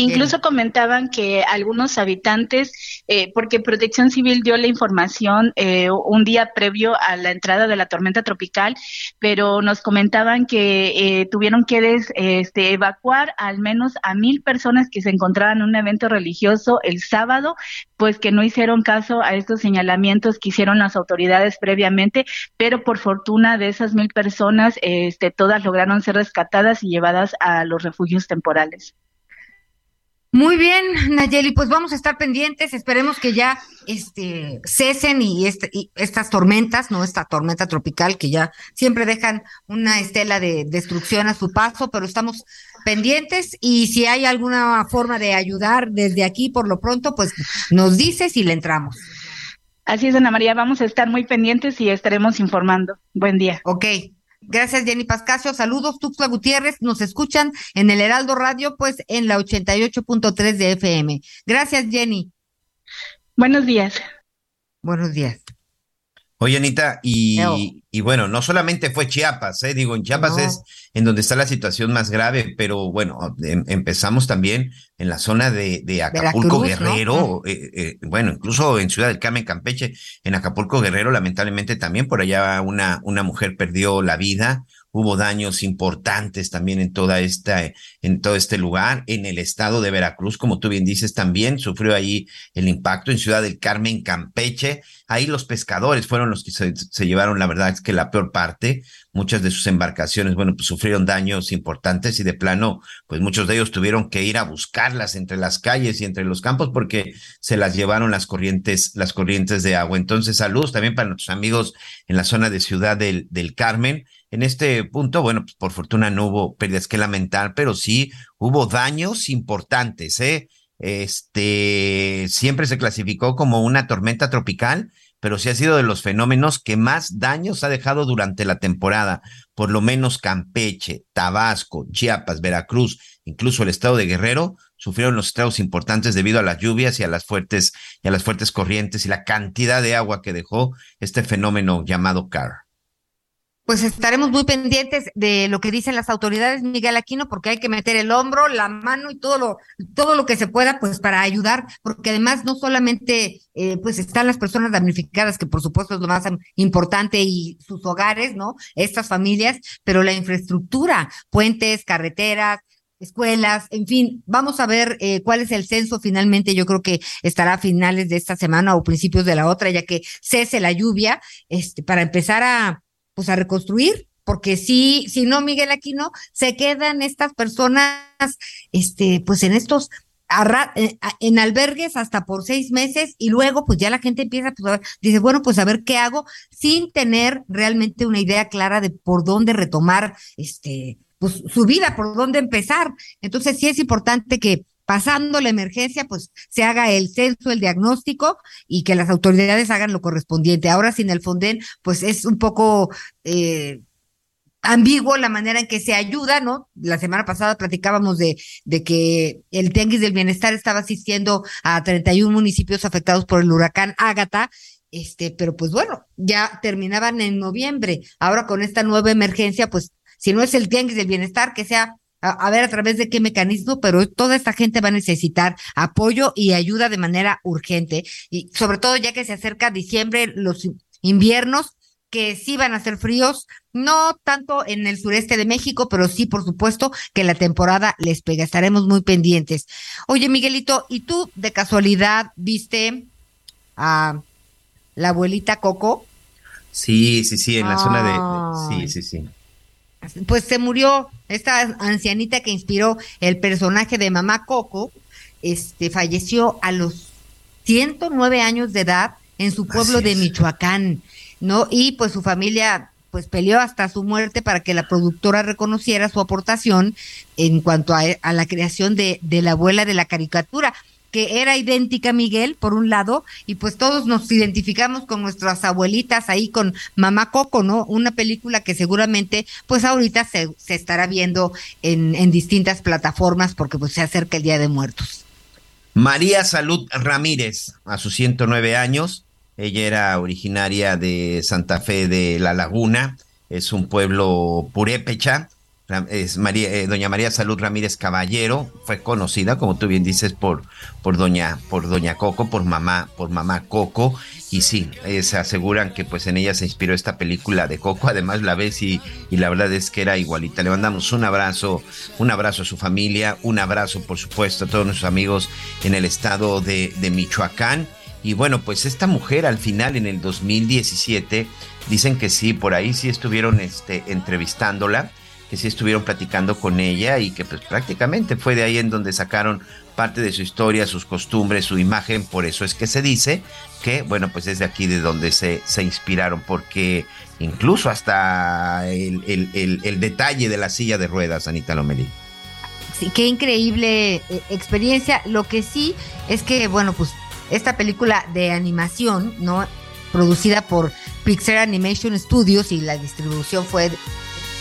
Incluso comentaban que algunos habitantes, eh, porque Protección Civil dio la información eh, un día previo a la entrada de la tormenta tropical, pero nos comentaban que eh, tuvieron que este, evacuar al menos a mil personas que se encontraban en un evento religioso el sábado, pues que no hicieron caso a estos señalamientos que hicieron las autoridades previamente, pero por fortuna de esas mil personas, este, todas lograron ser rescatadas y llevadas a los refugios temporales. Muy bien, Nayeli, pues vamos a estar pendientes, esperemos que ya este, cesen y, este, y estas tormentas, no esta tormenta tropical que ya siempre dejan una estela de destrucción a su paso, pero estamos pendientes y si hay alguna forma de ayudar desde aquí por lo pronto, pues nos dices y le entramos. Así es, Ana María, vamos a estar muy pendientes y estaremos informando. Buen día. Ok, Gracias, Jenny Pascasio. Saludos, Tuxla Gutiérrez. Nos escuchan en el Heraldo Radio, pues en la 88.3 de FM. Gracias, Jenny. Buenos días. Buenos días. Oye, Anita, y, y, bueno, no solamente fue Chiapas, ¿eh? digo, en Chiapas es en donde está la situación más grave, pero bueno, em, empezamos también en la zona de, de Acapulco Guerrero, eh, eh, bueno, incluso en Ciudad del Carmen, Campeche, en Acapulco Guerrero, lamentablemente también por allá una, una mujer perdió la vida, hubo daños importantes también en toda esta, en todo este lugar, en el estado de Veracruz, como tú bien dices, también sufrió ahí el impacto en Ciudad del Carmen, Campeche, ahí los pescadores fueron los que se, llevaron, la verdad es que la peor parte, muchas de sus embarcaciones, bueno, pues sufrieron daños importantes y de plano, pues muchos de ellos tuvieron que ir a buscarlas entre las calles y entre los campos porque se las llevaron las corrientes, las corrientes de agua. Entonces, saludos también para nuestros amigos en la zona de Ciudad del, del Carmen. En este punto, bueno, pues por fortuna no hubo pérdidas que lamentar, pero sí hubo daños importantes, ¿eh? Este siempre se clasificó como una tormenta tropical, pero sí ha sido de los fenómenos que más daños ha dejado durante la temporada. Por lo menos Campeche, Tabasco, Chiapas, Veracruz, incluso el estado de Guerrero sufrieron los estragos importantes debido a las lluvias y a las fuertes y a las fuertes corrientes y la cantidad de agua que dejó este fenómeno llamado CAR pues estaremos muy pendientes de lo que dicen las autoridades, Miguel Aquino, porque hay que meter el hombro, la mano y todo lo, todo lo que se pueda, pues para ayudar, porque además no solamente, eh, pues están las personas damnificadas, que por supuesto es lo más importante, y sus hogares, ¿no? Estas familias, pero la infraestructura, puentes, carreteras, escuelas, en fin, vamos a ver eh, cuál es el censo finalmente, yo creo que estará a finales de esta semana o principios de la otra, ya que cese la lluvia, este, para empezar a pues a reconstruir, porque si, si no, Miguel Aquino, se quedan estas personas, este, pues en estos eh, en albergues hasta por seis meses y luego pues ya la gente empieza pues, a ver, dice, bueno, pues a ver qué hago sin tener realmente una idea clara de por dónde retomar este pues su vida, por dónde empezar. Entonces sí es importante que pasando la emergencia, pues se haga el censo, el diagnóstico y que las autoridades hagan lo correspondiente. Ahora sin el Fonden, pues es un poco eh, ambiguo la manera en que se ayuda, ¿no? La semana pasada platicábamos de, que el Tianguis del Bienestar estaba asistiendo a 31 municipios afectados por el huracán Ágata, este, pero pues bueno, ya terminaban en noviembre. Ahora con esta nueva emergencia, pues si no es el Tianguis del Bienestar, que sea a, ver a través de qué mecanismo, pero toda esta gente va a necesitar apoyo y ayuda de manera urgente. Y sobre todo ya que se acerca diciembre, los inviernos, que sí van a ser fríos, no tanto en el sureste de México, pero sí, por supuesto, que la temporada les pega. Estaremos muy pendientes. Oye, Miguelito, ¿y tú de casualidad viste a la abuelita Coco? Sí, sí, sí, en la zona de... Sí, sí, sí. Pues se murió esta ancianita que inspiró el personaje de Mamá Coco, este falleció a los 109 años de edad en su pueblo de Michoacán. ¿no? Y pues su familia pues peleó hasta su muerte para que la productora reconociera su aportación en cuanto a, la creación de, de la abuela de la caricatura que era idéntica a Miguel, por un lado, y pues todos nos identificamos con nuestras abuelitas ahí con Mamá Coco, ¿no? Una película que seguramente, pues ahorita se, se estará viendo en, en distintas plataformas porque pues se acerca el Día de Muertos. María Salud Ramírez, a sus 109 años, ella era originaria de Santa Fe de la Laguna, es un pueblo purépecha. Eh, doña María Salud Ramírez Caballero, fue conocida, como tú bien dices, por, por doña, por doña Coco, por mamá, por mamá Coco, y sí, eh, se aseguran que pues en ella se inspiró esta película de Coco, además la ves y, y, la verdad es que era igualita. Le mandamos un abrazo, un abrazo a su familia, un abrazo por supuesto a todos nuestros amigos en el estado de, de Michoacán. Y bueno, pues esta mujer al final en el 2017 dicen que sí, por ahí sí estuvieron este, entrevistándola, que sí estuvieron platicando con ella y que pues prácticamente fue de ahí en donde sacaron parte de su historia, sus costumbres, su imagen, por eso es que se dice que, bueno, pues es de aquí de donde se, se inspiraron, porque incluso hasta el, el, detalle de la silla de ruedas, Anita Lomelí. Sí, qué increíble eh, experiencia. Lo que sí es que, bueno, pues esta película de animación, ¿no? Producida por Pixar Animation Studios y la distribución fue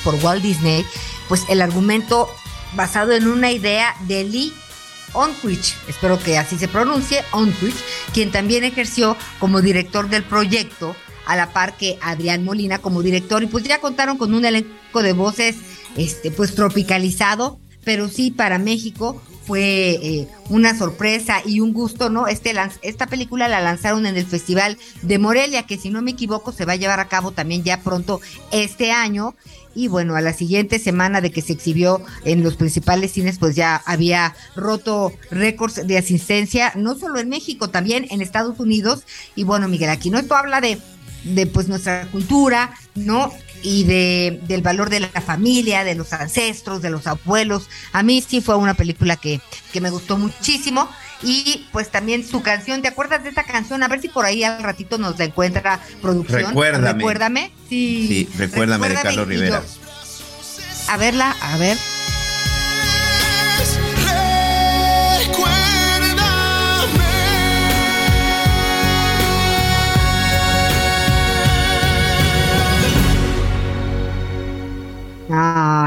por Walt Disney, pues el argumento basado en una idea de Lee Onquich, espero que así se pronuncie, Onquich, quien también ejerció como director del proyecto, a la par que Adrián Molina como director, y pues ya contaron con un elenco de voces este, pues tropicalizado, pero sí para México fue eh, una sorpresa y un gusto, ¿no? Este esta película la lanzaron en el Festival de Morelia, que si no me equivoco se va a llevar a cabo también ya pronto este año. Y bueno, a la siguiente semana de que se exhibió en los principales cines, pues ya había roto récords de asistencia, no solo en México, también en Estados Unidos. Y bueno, Miguel, aquí no esto habla de, de pues nuestra cultura, ¿no? Y de, del valor de la familia, de los ancestros, de los abuelos. A mí sí fue una película que, que me gustó muchísimo. Y pues también su canción, ¿te acuerdas de esta canción? A ver si por ahí al ratito nos la encuentra producción. Recuérdame. Recuérdame. Sí, sí recuérdame, de Carlos Rivera. a verla, a ver.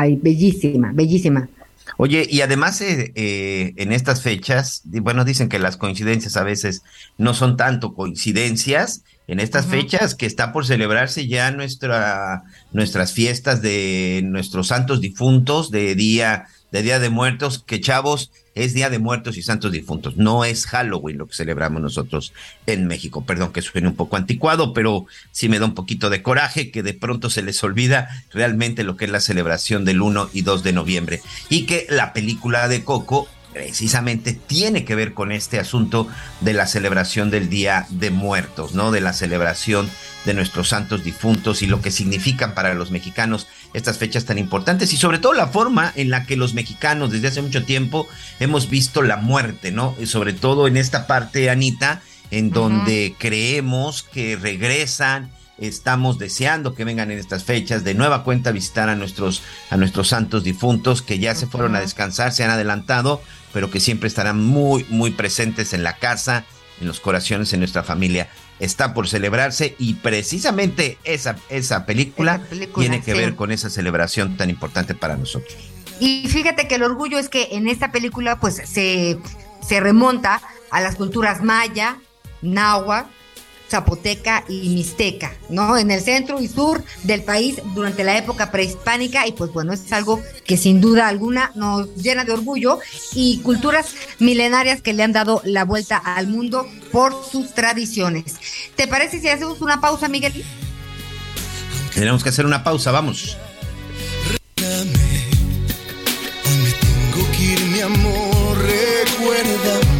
Ay, bellísima, bellísima. Oye, y además eh, eh, en estas fechas, bueno, dicen que las coincidencias a veces no son tanto coincidencias, en estas fechas que está por celebrarse ya nuestra, nuestras fiestas de nuestros santos difuntos, de día de Día de Muertos, que chavos, es Día de Muertos y Santos Difuntos, no es Halloween lo que celebramos nosotros en México. Perdón que suene un poco anticuado, pero sí me da un poquito de coraje que de pronto se les olvida realmente lo que es la celebración del 1 y 2 de noviembre. Y que la película de Coco precisamente tiene que ver con este asunto de la celebración del Día de Muertos, ¿no? De la celebración de nuestros santos difuntos y lo que significan para los mexicanos estas fechas tan importantes y sobre todo la forma en la que los mexicanos desde hace mucho tiempo hemos visto la muerte, ¿no? Y sobre todo en esta parte, Anita, en donde creemos que regresan, estamos deseando que vengan en estas fechas de nueva cuenta a visitar a nuestros, a nuestros santos difuntos que ya se fueron a descansar, se han adelantado, pero que siempre estarán muy, muy presentes en la casa, en los corazones, en nuestra familia. Está por celebrarse y precisamente esa, esa, película, tiene que ver con esa celebración tan importante para nosotros. Y fíjate que el orgullo es que en esta película pues se, se remonta a las culturas maya, náhuatl, zapoteca y mixteca, ¿no? En el centro y sur del país durante la época prehispánica y pues bueno, es algo que sin duda alguna nos llena de orgullo y culturas milenarias que le han dado la vuelta al mundo por sus tradiciones. ¿Te parece si hacemos una pausa, Miguel? Tenemos que hacer una pausa, vamos. Hoy me tengo que ir, mi amor, recuérdame.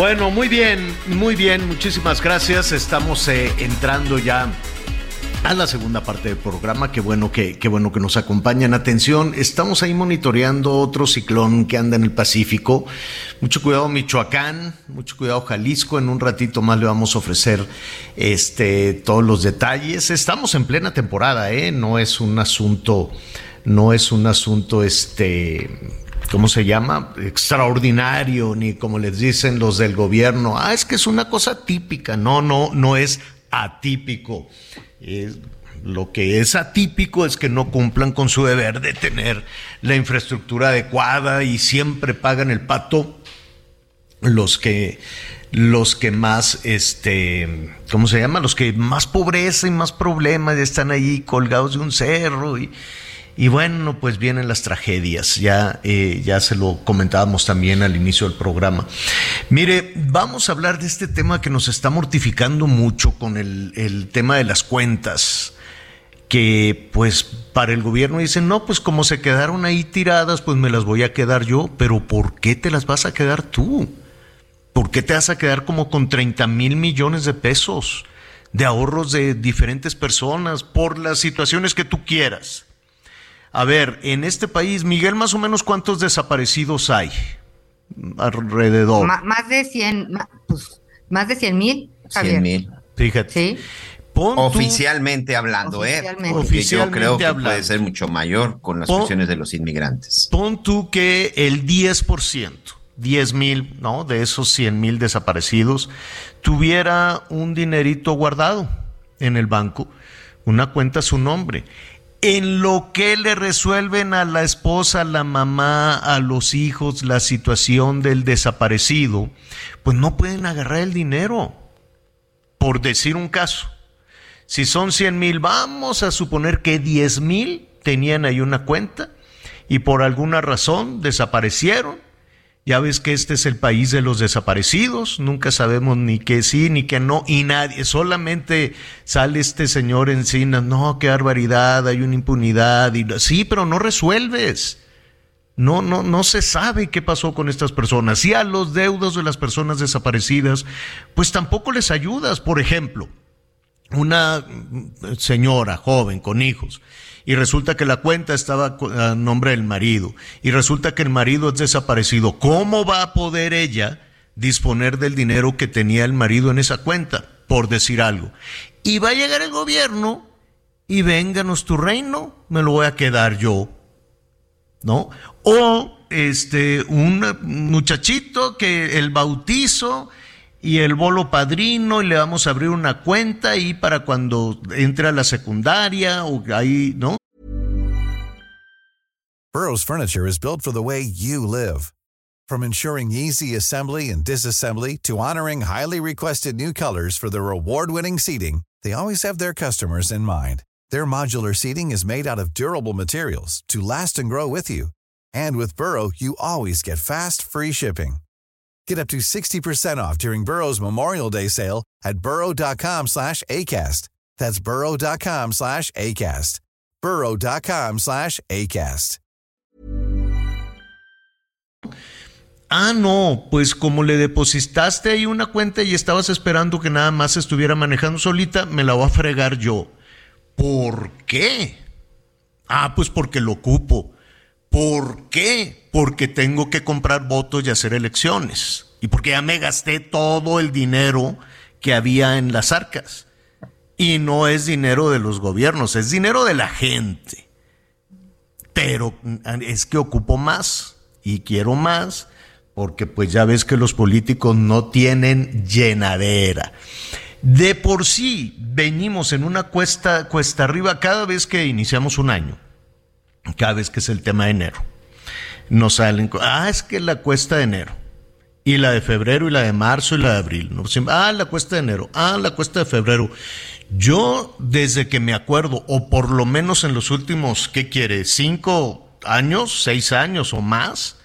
Bueno, muy bien, muy bien, muchísimas gracias. Estamos eh, entrando ya a la segunda parte del programa. Qué bueno que, qué bueno que nos acompañan. Atención, estamos ahí monitoreando otro ciclón que anda en el Pacífico. Mucho cuidado Michoacán, mucho cuidado Jalisco. En un ratito más le vamos a ofrecer este, todos los detalles. Estamos en plena temporada, ¿eh? No es un asunto, no es un asunto este ¿cómo se llama? Extraordinario, ni como les dicen los del gobierno, ah, es que es una cosa típica. No, no, no es atípico. lo que es atípico es que no cumplan con su deber de tener la infraestructura adecuada y siempre pagan el pato los que los que más este ¿cómo se llama? los que más pobreza y más problemas están ahí colgados de un cerro y, y bueno, pues vienen las tragedias, ya, eh, ya se lo comentábamos también al inicio del programa. Mire, vamos a hablar de este tema que nos está mortificando mucho con el, el tema de las cuentas que pues para el gobierno dicen, no, pues como se quedaron ahí tiradas, pues me las voy a quedar yo, pero ¿por qué te las vas a quedar tú? ¿Por qué te vas a quedar como con 30 mil millones de pesos de ahorros de diferentes personas por las situaciones que tú quieras? A ver, en este país, Miguel, más o menos cuántos desaparecidos hay alrededor. más de 100, pues, más de 100 mil. 100 mil. Fíjate. Sí. Oficialmente hablando, ¿eh? Porque yo creo que puede ser mucho mayor con las cuestiones de los inmigrantes. Pon tú que el 10%, 10 mil, ¿no? De esos 100 mil desaparecidos, tuviera un dinerito guardado en el banco, una cuenta a su nombre en lo que le resuelven a la esposa, a la mamá, a los hijos la situación del desaparecido, pues no pueden agarrar el dinero. Por decir un caso, si son 100 mil, vamos a suponer que 10 mil tenían ahí una cuenta y por alguna razón desaparecieron ya ves que este es el país de los desaparecidos, nunca sabemos ni que sí ni que no, y nadie, solamente sale este señor encima, no, qué barbaridad, hay una impunidad, y sí, pero no resuelves. No, no, no se sabe qué pasó con estas personas. Y a los deudos de las personas desaparecidas, pues tampoco les ayudas. Por ejemplo, una señora joven con hijos y resulta que la cuenta estaba a nombre del marido y resulta que el marido es desaparecido, ¿cómo va a poder ella disponer del dinero que tenía el marido en esa cuenta, por decir algo. Y va a llegar el gobierno y vénganos tu reino, me lo voy a quedar yo. ¿No? O este un muchachito que el bautizo y el bolo padrino y le vamos a abrir una cuenta y para cuando entre a la secundaria o ahí, ¿no? Burroughs Furniture is built for the way you live. From ensuring easy assembly and disassembly to honoring highly requested new colors for their award-winning seating, they always have their customers in mind. Their modular seating is made out of durable materials to last and grow with you. And with Burrow, you always get fast, free shipping. Get up to 60% off during Burrow's Memorial Day sale at burrow.com slash ACAST. That's burrow.com slash ACAST. burrow.com slash ACAST. Ah, no, pues como le depositaste ahí una cuenta y estabas esperando que nada más estuviera manejando solita, me la voy a fregar yo. ¿Por qué? Ah, pues porque lo ocupo. ¿Por qué? Porque tengo que comprar votos y hacer elecciones. Y porque ya me gasté todo el dinero que había en las arcas. Y no es dinero de los gobiernos, es dinero de la gente. Pero es que ocupo más y quiero más porque pues ya ves que los políticos no tienen llenadera. De por sí venimos en una cuesta, cuesta arriba cada vez que iniciamos un año, cada vez que es el tema de enero. Nos salen, ah, es que la cuesta de enero, y la de febrero, y la de marzo, y la de abril. Ah, la cuesta de enero, ah, la cuesta de febrero. Yo, desde que me acuerdo, o por lo menos en los últimos, ¿qué quiere? ¿Cinco años, seis años o más?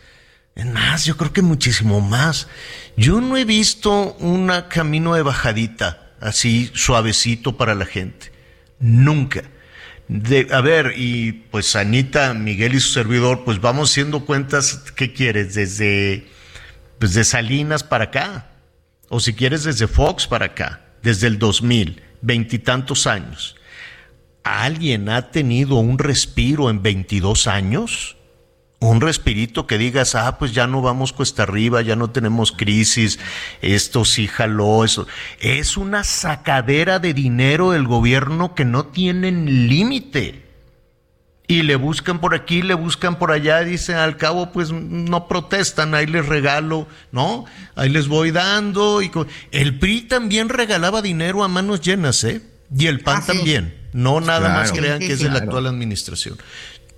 Es más, yo creo que muchísimo más. Yo no he visto un camino de bajadita así suavecito para la gente. Nunca. De, a ver, y pues Anita, Miguel y su servidor, pues vamos haciendo cuentas, ¿qué quieres? Desde, pues de Salinas para acá. O si quieres desde Fox para acá, desde el 2000, veintitantos años. ¿Alguien ha tenido un respiro en 22 años? Un respirito que digas, ah, pues ya no vamos cuesta arriba, ya no tenemos crisis, esto sí jaló, eso. Es una sacadera de dinero del gobierno que no tienen límite. Y le buscan por aquí, le buscan por allá, dicen al cabo, pues no protestan, ahí les regalo, ¿no? Ahí les voy dando. Y el PRI también regalaba dinero a manos llenas, ¿eh? Y el PAN ah, también. No nada más crean que es de la actual administración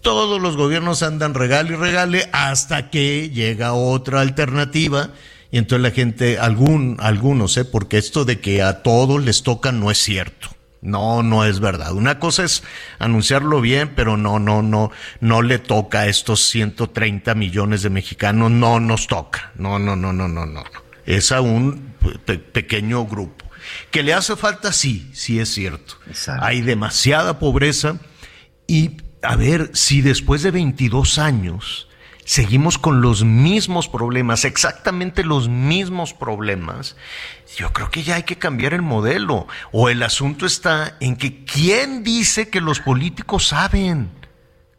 todos los gobiernos andan regale y regale hasta que llega otra alternativa y entonces la gente, algún, algunos, ¿eh? porque esto de que a todos les toca no es cierto. No, no es verdad. Una cosa es anunciarlo bien, pero no, no, no, no le toca a estos 130 millones de mexicanos, no nos toca. No, no, no, no, no, no. Es a un pequeño grupo. ¿Que le hace falta? Sí, sí es cierto. Hay demasiada pobreza y a ver, si después de 22 años seguimos con los mismos problemas, exactamente los mismos problemas, yo creo que ya hay que cambiar el modelo. O el asunto está en que ¿quién dice que los políticos saben?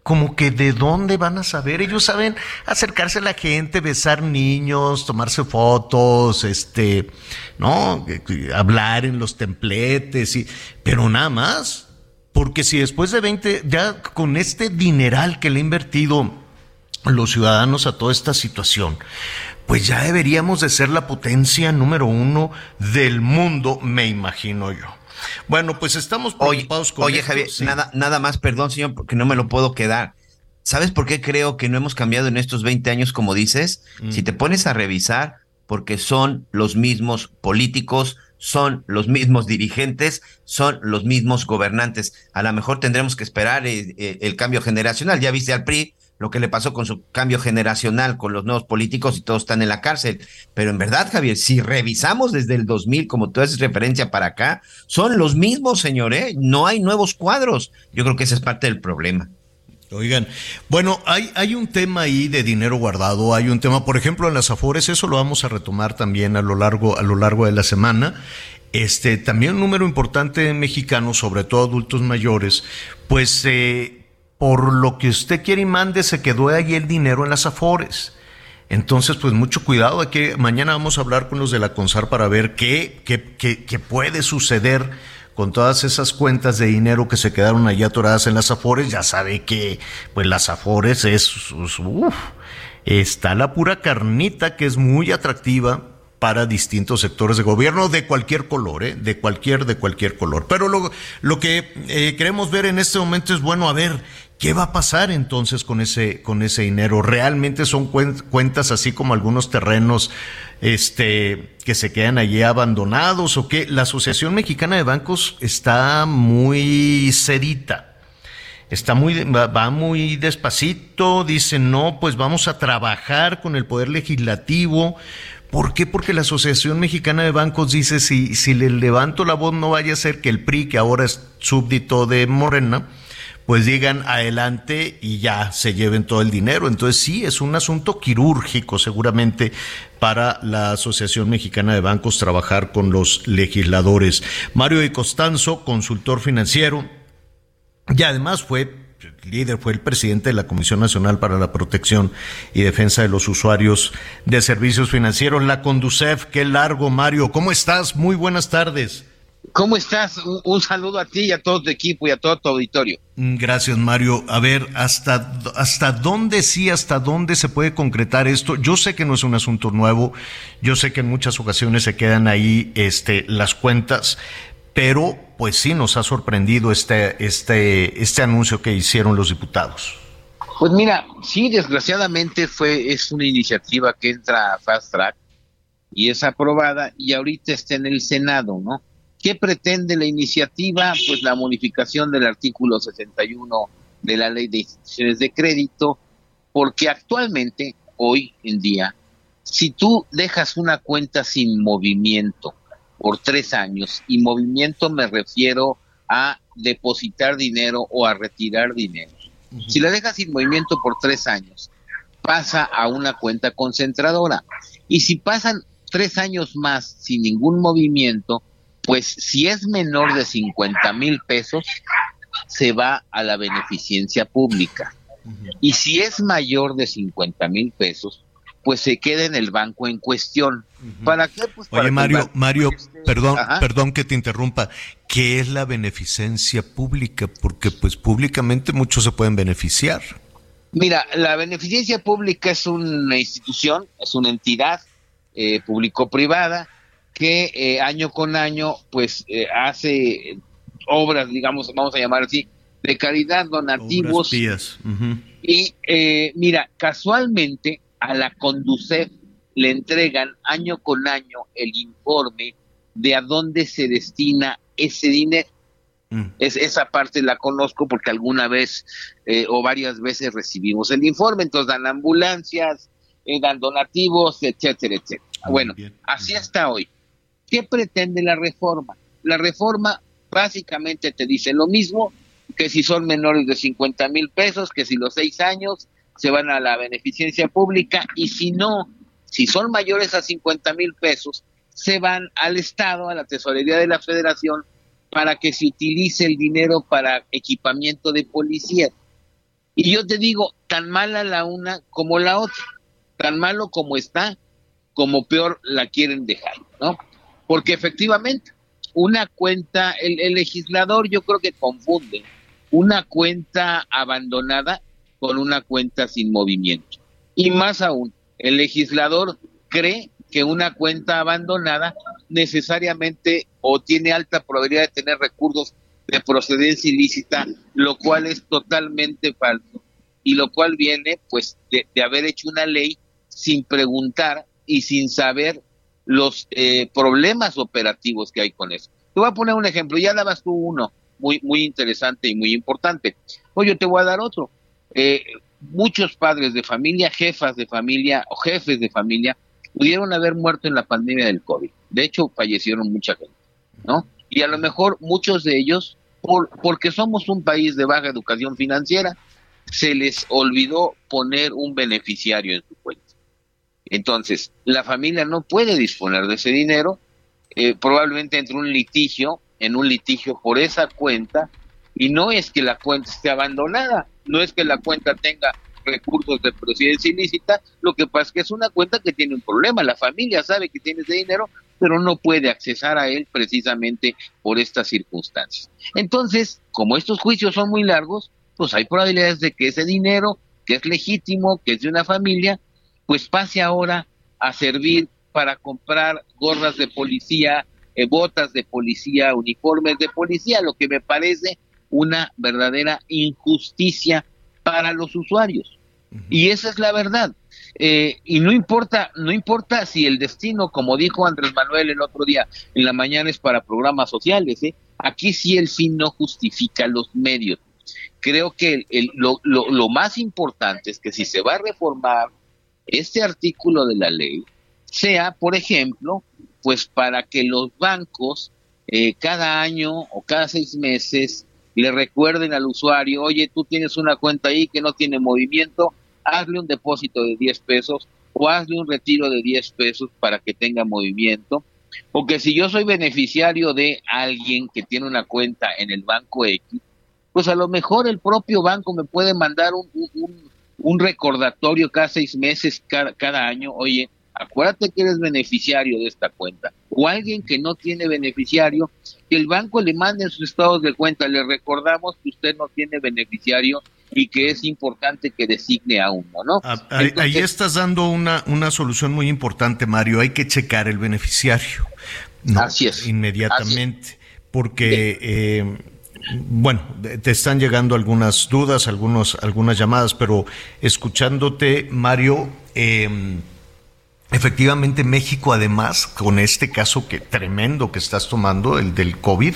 Como que de dónde van a saber. Ellos saben acercarse a la gente, besar niños, tomarse fotos, este, ¿no? Hablar en los templetes, pero nada más. Porque si después de 20, ya con este dineral que le ha invertido los ciudadanos a toda esta situación, pues ya deberíamos de ser la potencia número uno del mundo, me imagino yo. Bueno, pues estamos preocupados oye, con Oye, Javier, nada, nada más, perdón, señor, porque no me lo puedo quedar. ¿Sabes por qué creo que no hemos cambiado en estos 20 años, como dices? Si te pones a revisar, porque son los mismos políticos, son los mismos dirigentes, son los mismos gobernantes. A lo mejor tendremos que esperar eh, eh, el, cambio generacional. Ya viste al PRI lo que le pasó con su cambio generacional con los nuevos políticos y todos están en la cárcel. Pero en verdad, Javier, si revisamos desde el 2000, como tú haces referencia para acá, son los mismos, señores. ¿eh? No hay nuevos cuadros. Yo creo que esa es parte del problema. Oigan, bueno, hay, hay un tema ahí de dinero guardado, hay un tema, por ejemplo, en las Afores, eso lo vamos a retomar también a lo largo, a lo largo de la semana. Este, también un número importante de mexicanos, sobre todo adultos mayores, pues eh, por lo que usted quiere y mande, se quedó ahí el dinero en las Afores. Entonces, pues mucho cuidado, hay que mañana vamos a hablar con los de la CONSAR para ver qué, qué, qué, qué puede suceder con todas esas cuentas de dinero que se quedaron allá atoradas en las Afores, ya sabe que pues las Afores es, está la pura carnita que es muy atractiva para distintos sectores de gobierno de cualquier color, ¿eh? de cualquier, de cualquier color. Pero lo, lo que eh, queremos ver en este momento es, bueno, a ver, ¿qué va a pasar entonces con ese, con ese dinero? ¿Realmente son cuentas así como algunos terrenos este, que se quedan allí abandonados o qué? La Asociación Mexicana de Bancos está muy sedita está muy, va muy despacito, dice, no, pues vamos a trabajar con el Poder Legislativo ¿Por qué? Porque la Asociación Mexicana de Bancos dice, si, si le levanto la voz no vaya a ser que el PRI, que ahora es súbdito de Morena, pues digan adelante y ya se lleven todo el dinero. Entonces sí, es un asunto quirúrgico seguramente para la Asociación Mexicana de Bancos trabajar con los legisladores. Mario de Costanzo, consultor financiero, y además fue líder fue el presidente de la Comisión Nacional para la Protección y Defensa de los Usuarios de Servicios Financieros, la Conducef. Qué largo, Mario. ¿Cómo estás? Muy buenas tardes. ¿Cómo estás? Un, saludo a ti y a todo tu equipo y a todo tu auditorio. Mm, gracias, Mario. A ver, ¿hasta, hasta dónde sí, hasta dónde se puede concretar esto? Yo sé que no es un asunto nuevo, yo sé que en muchas ocasiones se quedan ahí este, las cuentas, pero pues sí nos ha sorprendido este, este, este anuncio que hicieron los diputados. Pues mira, sí, desgraciadamente fue, es una iniciativa que entra a Fast Track y es aprobada y ahorita está en el Senado, ¿no? ¿Qué pretende la iniciativa? Pues la modificación del artículo 61 de la Ley de Instituciones de Crédito, porque actualmente, hoy en día, si tú dejas una cuenta sin movimiento por tres años. Y movimiento me refiero a depositar dinero o a retirar dinero. Si la dejas sin movimiento por tres años, pasa a una cuenta concentradora. Y si pasan tres años más sin ningún movimiento, pues si es menor de 50 mil pesos, se va a la beneficencia pública. Y si es mayor de 50 mil pesos, pues se queda en el banco en cuestión. ¿Para qué? Pues Oye, Mario, Mario, perdón, perdón que te interrumpa. ¿Qué es la beneficencia pública? Porque pues públicamente muchos se pueden beneficiar. Mira, la beneficencia pública es una institución, es una entidad eh, público-privada que eh, año con año pues eh, hace obras, digamos, vamos a llamar así, de caridad, donativos. Y mira, casualmente a la Conducef le entregan año con año el informe de a dónde se destina ese dinero. Mm. Es, esa parte la conozco porque alguna vez eh, o varias veces recibimos el informe, entonces dan ambulancias, eh, dan donativos, etcétera, etcétera. bueno, así está hoy. ¿Qué pretende la reforma? La reforma básicamente te dice lo mismo que si son menores de 50 mil pesos, que si los seis años, se van a la beneficencia pública y si no, si son mayores a 50 mil pesos, se van al Estado, a la Tesorería de la Federación, para que se utilice el dinero para equipamiento de policía. Y yo te digo, tan mala la una como la otra, tan malo como está, como peor la quieren dejar, ¿no? Porque efectivamente, una cuenta, el, el legislador yo creo que confunde una cuenta abandonada con una cuenta sin movimiento. Y más aún, el legislador cree que una cuenta abandonada necesariamente o tiene alta probabilidad de tener recursos de procedencia ilícita, lo cual es totalmente falso y lo cual viene pues de, haber hecho una ley sin preguntar y sin saber los eh, problemas operativos que hay con eso. Te voy a poner un ejemplo, ya dabas tú uno muy muy interesante y muy importante. Oye, te voy a dar otro. Eh, muchos padres de familia, jefas de familia o jefes de familia pudieron haber muerto en la pandemia del COVID. De hecho, fallecieron mucha gente, ¿no? Y a lo mejor muchos de ellos, por, porque somos un país de baja educación financiera, se les olvidó poner un beneficiario en su cuenta. Entonces, la familia no puede disponer de ese dinero, eh, probablemente entre un litigio, en un litigio por esa cuenta, y no es que la cuenta esté abandonada, no es que la cuenta tenga recursos de procedencia ilícita, lo que pasa es que es una cuenta que tiene un problema, la familia sabe que tiene ese dinero, pero no puede accesar a él precisamente por estas circunstancias. Entonces, como estos juicios son muy largos, pues hay probabilidades de que ese dinero, que es legítimo, que es de una familia, pues pase ahora a servir para comprar gorras de policía, eh, botas de policía, uniformes de policía, lo que me parece una verdadera injusticia para los usuarios. Y esa es la verdad. Eh, y no importa, no importa si el destino, como dijo Andrés Manuel el otro día en la mañana, es para programas sociales. ¿eh? Aquí sí el fin no justifica los medios. Creo que lo, lo más importante es que si se va a reformar este artículo de la ley, sea, por ejemplo, pues para que los bancos eh, cada año o cada seis meses le recuerden al usuario, oye, tú tienes una cuenta ahí que no tiene movimiento, hazle un depósito de 10 pesos o hazle un retiro de 10 pesos para que tenga movimiento. O que si yo soy beneficiario de alguien que tiene una cuenta en el banco X, pues a lo mejor el propio banco me puede mandar un, un, recordatorio cada seis meses, cada, cada año, oye, acuérdate que eres beneficiario de esta cuenta. O alguien que no tiene beneficiario, que el banco le mande sus estados de cuenta. Le recordamos que usted no tiene beneficiario y que es importante que designe a uno, ¿no? Ah, ahí, estás dando una, una solución muy importante, Mario. Hay que checar el beneficiario. Así es. Inmediatamente. Porque. Eh, bueno, te están llegando algunas dudas, algunos, algunas llamadas, pero escuchándote, Mario, eh, Efectivamente, México, además, con este caso que tremendo que estás tomando, el del COVID,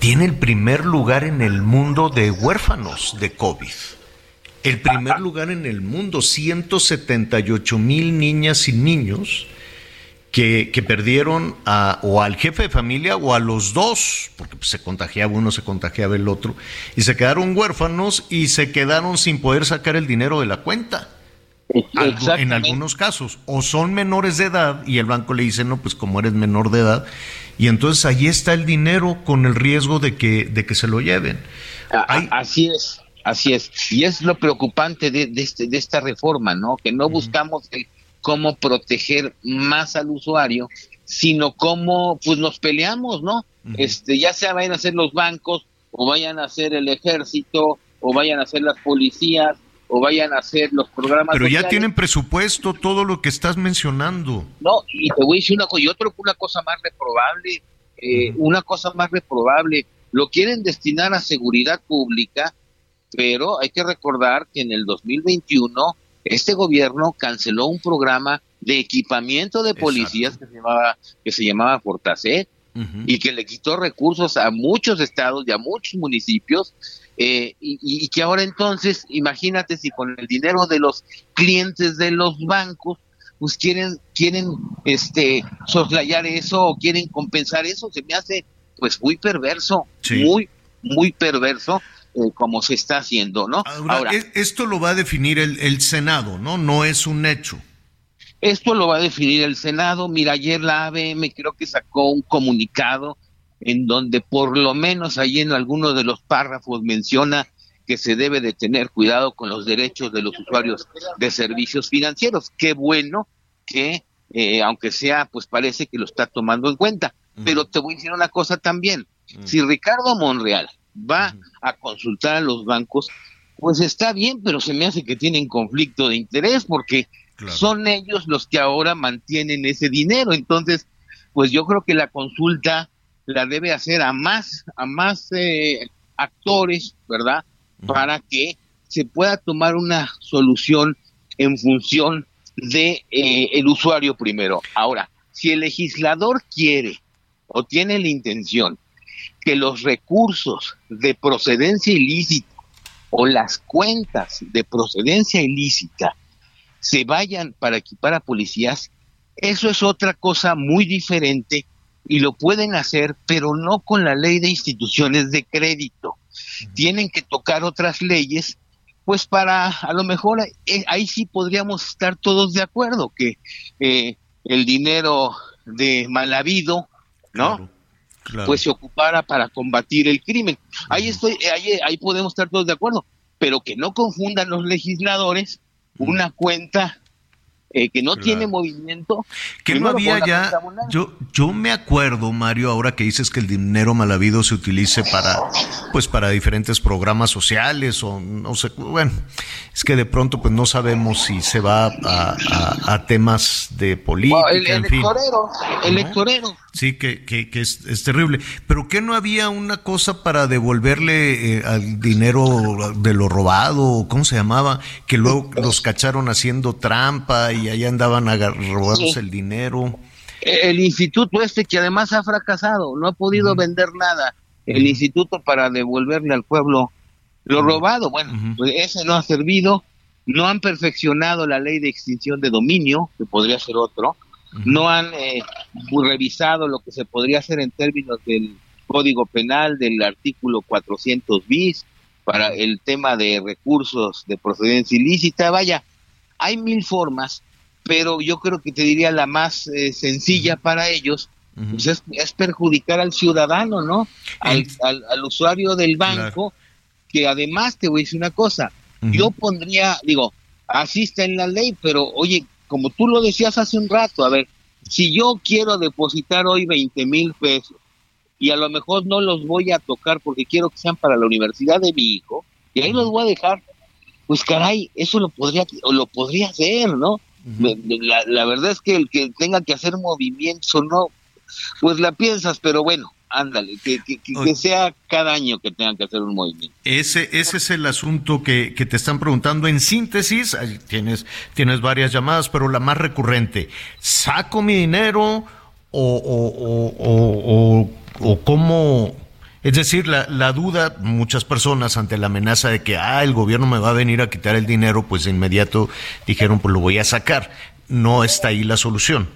tiene el primer lugar en el mundo de huérfanos de COVID. El primer lugar en el mundo, 178 mil niñas y niños que, que perdieron a, o al jefe de familia o a los dos, porque se contagiaba uno, se contagiaba el otro, y se quedaron huérfanos y se quedaron sin poder sacar el dinero de la cuenta en algunos casos, o son menores de edad y el banco le dice, no, pues como eres menor de edad, y entonces ahí está el dinero con el riesgo de que, de que se lo lleven. Así es, así es. Y es lo preocupante de, este, de esta reforma, ¿no? Que no buscamos cómo proteger más al usuario, sino cómo pues nos peleamos, ¿no? este Ya sea vayan a ser los bancos, o vayan a ser el ejército, o vayan a ser las policías, o vayan a hacer los programas. Pero ya tienen presupuesto todo lo que estás mencionando. No, y te voy a decir una cosa, y otro, una cosa más reprobable, eh, una cosa más reprobable, lo quieren destinar a seguridad pública, pero hay que recordar que en el 2021 este gobierno canceló un programa de equipamiento de policías que se llamaba que se llamaba Fortaset y que le quitó recursos a muchos estados y a muchos municipios eh, y, que ahora entonces, imagínate si con el dinero de los clientes de los bancos, pues quieren, quieren este, soslayar eso o quieren compensar eso, se me hace pues muy perverso, muy, muy perverso. Eh, como se está haciendo, ¿no? Ahora, esto lo va a definir el, el Senado, ¿no? No es un hecho. Esto lo va a definir el Senado. Mira, ayer la ABM creo que sacó un comunicado en donde por lo menos ahí en alguno de los párrafos menciona que se debe de tener cuidado con los derechos de los usuarios de servicios financieros. Qué bueno que, eh, aunque sea, pues parece que lo está tomando en cuenta. Pero te voy a decir una cosa también. Si Ricardo Monreal va a consultar a los bancos, pues está bien, pero se me hace que tienen conflicto de interés porque son ellos los que ahora mantienen ese dinero. Entonces, pues yo creo que la consulta la debe hacer a más, a más eh, actores, ¿verdad? Para que se pueda tomar una solución en función de eh, el usuario primero. Ahora, si el legislador quiere o tiene la intención que los recursos de procedencia ilícita o las cuentas de procedencia ilícita se vayan para equipar a policías, eso es otra cosa muy diferente y lo pueden hacer, pero no con la ley de instituciones de crédito. Tienen que tocar otras leyes, pues para, a lo mejor eh, ahí sí podríamos estar todos de acuerdo, que eh, el dinero de mal habido, ¿no? Pues se ocupara para combatir el crimen. Ahí estoy, ahí, ahí podemos estar todos de acuerdo. pero que no confundan los legisladores una cuenta eh, que no tiene movimiento. Que no había ya, yo, yo me acuerdo, Mario, ahora que dices que el dinero mal habido se utilice para, pues para diferentes programas sociales o no sé, bueno, es que de pronto pues no sabemos si se va a, temas de política, el, en electorero, Sí, que, que, que es, es, terrible. Pero que no había una cosa para devolverle eh, al dinero de lo robado, ¿cómo se llamaba? Que luego los cacharon haciendo trampa y allá andaban robándose el dinero. El instituto este que además ha fracasado, no ha podido vender nada. El instituto para devolverle al pueblo lo robado, bueno, pues ese no ha servido. No han perfeccionado la ley de extinción de dominio, que podría ser otro no han eh, revisado lo que se podría hacer en términos del Código Penal del artículo 400 bis para el tema de recursos de procedencia ilícita. Vaya, hay mil formas, pero yo creo que te diría la más eh, sencilla para ellos pues es, perjudicar al ciudadano, ¿no? Al, al, usuario del banco, que además te voy a decir una cosa, yo pondría, digo, así está en la ley, pero oye, como tú lo decías hace un rato, a ver, si yo quiero depositar hoy 20 mil pesos y a lo mejor no los voy a tocar porque quiero que sean para la universidad de mi hijo, y ahí los voy a dejar, pues caray, eso lo podría, lo podría hacer, ¿no? La, la, verdad es que el que tenga que hacer movimientos o no, pues la piensas, pero bueno, ándale, que, que, sea cada año que tengan que hacer un movimiento. Ese, ese es el asunto que, que te están preguntando en síntesis. Tienes, tienes varias llamadas, pero la más recurrente, ¿saco mi dinero o, o, o, o, cómo... Es decir, la, la, duda, muchas personas ante la amenaza de que, ah, el gobierno me va a venir a quitar el dinero, pues de inmediato dijeron, pues lo voy a sacar. No está ahí la solución.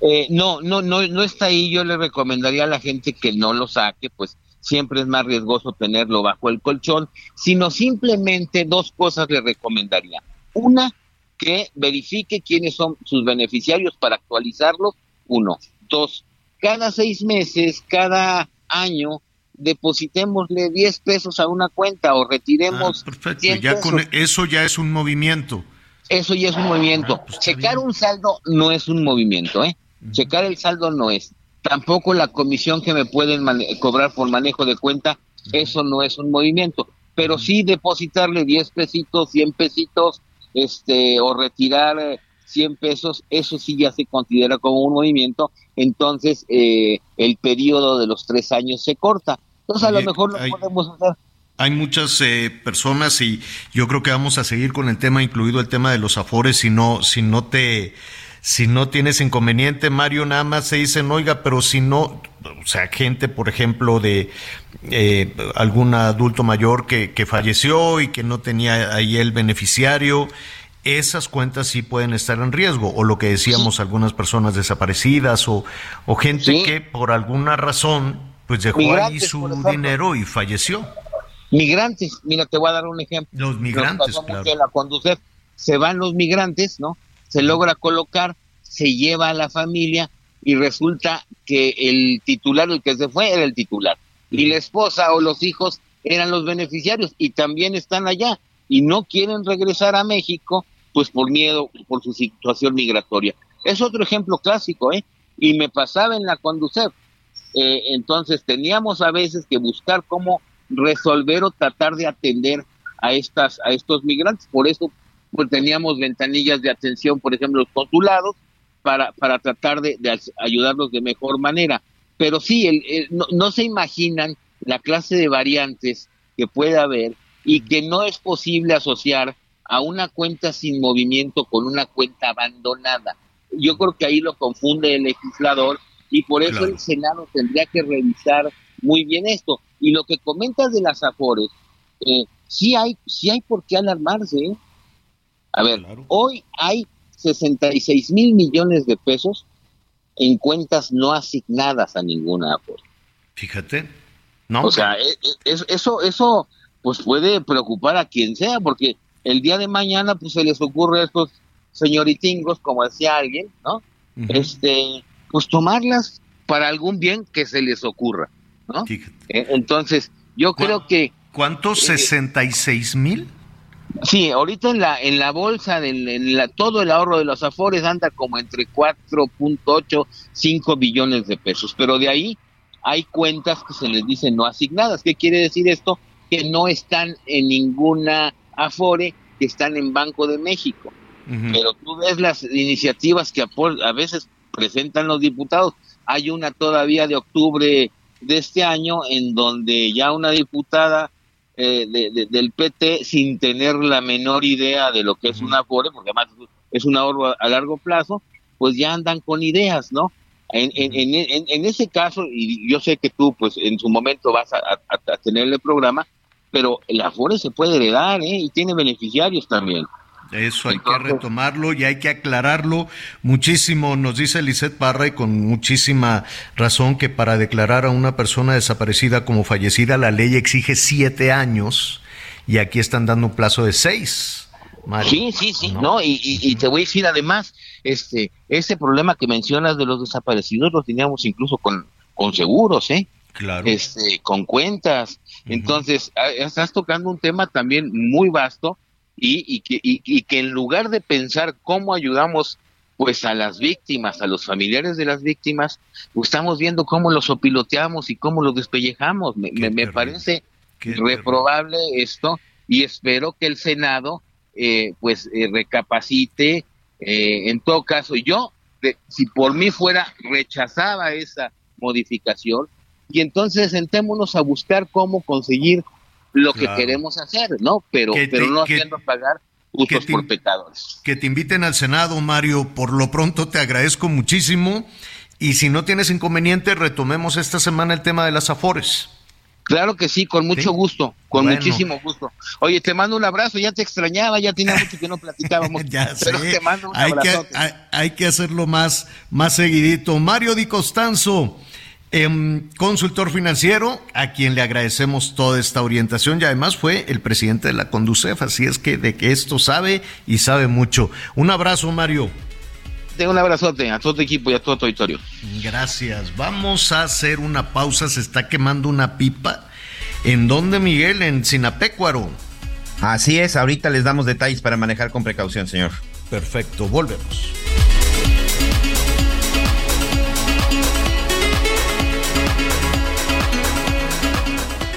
Eh, no, no, no, no está ahí. Yo le recomendaría a la gente que no lo saque, pues siempre es más riesgoso tenerlo bajo el colchón, sino simplemente dos cosas le recomendaría. Una, que verifique quiénes son sus beneficiarios para actualizarlos. Uno. Dos, cada seis meses, cada año, depositémosle 10 pesos a una cuenta o retiremos. Ah, perfecto, ya con eso ya es un movimiento. Eso ya es un movimiento. Ah, pues Checar un saldo no es un movimiento, ¿eh? Checar el saldo no es. Tampoco la comisión que me pueden cobrar por manejo de cuenta, eso no es un movimiento. Pero sí depositarle 10 pesitos, 100 pesitos, este, o retirar 100 eh, pesos, eso sí ya se considera como un movimiento. Entonces, eh, el periodo de los tres años se corta. Entonces, a lo mejor lo podemos hacer. hay muchas eh, personas y yo creo que vamos a seguir con el tema, incluido el tema de los afores, si no, si no te, si no tienes inconveniente, Mario, nada más se dicen, oiga, pero si no, o sea, gente, por ejemplo, de eh, algún adulto mayor que, que falleció y que no tenía ahí el beneficiario, esas cuentas sí pueden estar en riesgo, o lo que decíamos, algunas personas desaparecidas, o, o gente que por alguna razón, pues dejó ahí su dinero y falleció. Migrantes, mira, te voy a dar un ejemplo. Los migrantes, claro. la se van los migrantes, ¿no? Se logra colocar, se lleva a la familia y resulta que el titular, el que se fue, era el titular. Y la esposa o los hijos eran los beneficiarios y también están allá y no quieren regresar a México, pues por miedo, por su situación migratoria. Es otro ejemplo clásico, ¿eh? Y me pasaba en la conducir. Eh, entonces teníamos a veces que buscar cómo resolver o tratar de atender a estas a estos migrantes. Por eso pues teníamos ventanillas de atención, por ejemplo, los consulados para para tratar de, ayudarlos de mejor manera. Pero sí, no, se imaginan la clase de variantes que puede haber y que no es posible asociar a una cuenta sin movimiento con una cuenta abandonada. Yo creo que ahí lo confunde el legislador y por eso el Senado tendría que revisar muy bien esto. Y lo que comentas de las Afores, eh, sí hay, sí hay por qué alarmarse. ¿eh? A ver, hoy hay 66 mil millones de pesos en cuentas no asignadas a ninguna Afore. Fíjate, no. O sea, e, e, eso, eso, pues puede preocupar a quien sea, porque el día de mañana, pues se les ocurre a estos señoritingos, como decía alguien, ¿no? Este, pues tomarlas para algún bien que se les ocurra. ¿no? Eh, entonces, yo creo que ¿Cuánto? ¿66 mil? Sí, ahorita en la en la bolsa, en la, todo el ahorro de los Afores anda como entre 4.8, 5 billones de pesos, pero de ahí hay cuentas que se les dicen no asignadas. ¿Qué quiere decir esto? Que no están en ninguna Afore, que están en Banco de México. Pero tú ves las iniciativas que a veces presentan los diputados. Hay una todavía de octubre de este año en donde ya una diputada eh, del PT sin tener la menor idea de lo que es una Afore, porque además es un ahorro a, largo plazo, pues ya andan con ideas, ¿no? En, en, ese caso, y yo sé que tú, pues en su momento vas a, tener el programa, pero el Afore se puede heredar, ¿eh? Y tiene beneficiarios también. Eso hay que retomarlo y hay que aclararlo muchísimo. Nos dice Lisette Parra y con muchísima razón que para declarar a una persona desaparecida como fallecida la ley exige siete años y aquí están dando un plazo de seis. sí, sí, sí, no, y, te voy a decir además, este, ese problema que mencionas de los desaparecidos lo teníamos incluso con, con seguros, ¿eh? Claro. Este, con cuentas. Entonces, ah, estás tocando un tema también muy vasto y, que, y, que en lugar de pensar cómo ayudamos pues a las víctimas, a los familiares de las víctimas, pues, estamos viendo cómo los opiloteamos y cómo los despellejamos. Me, me, parece reprobable esto y espero que el Senado eh, pues eh, recapacite. Eh, en todo caso, yo, si por mí fuera, rechazaba esa modificación y entonces sentémonos a buscar cómo conseguir lo que queremos hacer, ¿no? Pero, pero no haciendo pagar justos por pecadores. Que te inviten al Senado, Mario. Por lo pronto te agradezco muchísimo. Y si no tienes inconveniente, retomemos esta semana el tema de las afores. Claro que sí, con mucho gusto, con muchísimo gusto. Oye, te mando un abrazo, ya te extrañaba, ya tenía mucho que no platicábamos. ya pero te mando un hay Que, hay, que hacerlo más, más seguidito. Mario Di Costanzo, Em, consultor financiero, a quien le agradecemos toda esta orientación y además fue el presidente de la Conducef, así es que de que esto sabe y sabe mucho. Un abrazo, Mario. Un abrazote a todo tu equipo y a todo tu auditorio. Gracias. Vamos a hacer una pausa. Se está quemando una pipa. ¿En dónde, Miguel? En Sinapecuaro. Así es. Ahorita les damos detalles para manejar con precaución, señor. Perfecto. Volvemos.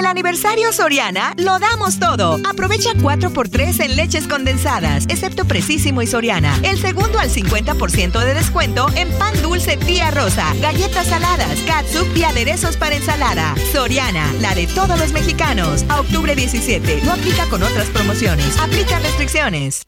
El aniversario Soriana lo damos todo. Aprovecha 4x3 en leches condensadas, excepto Precisísimo y Soriana. El segundo al 50% de descuento en pan dulce tía rosa, galletas saladas, catsup y aderezos para ensalada. Soriana, la de todos los mexicanos. A octubre 17. No aplica con otras promociones. Aplica restricciones.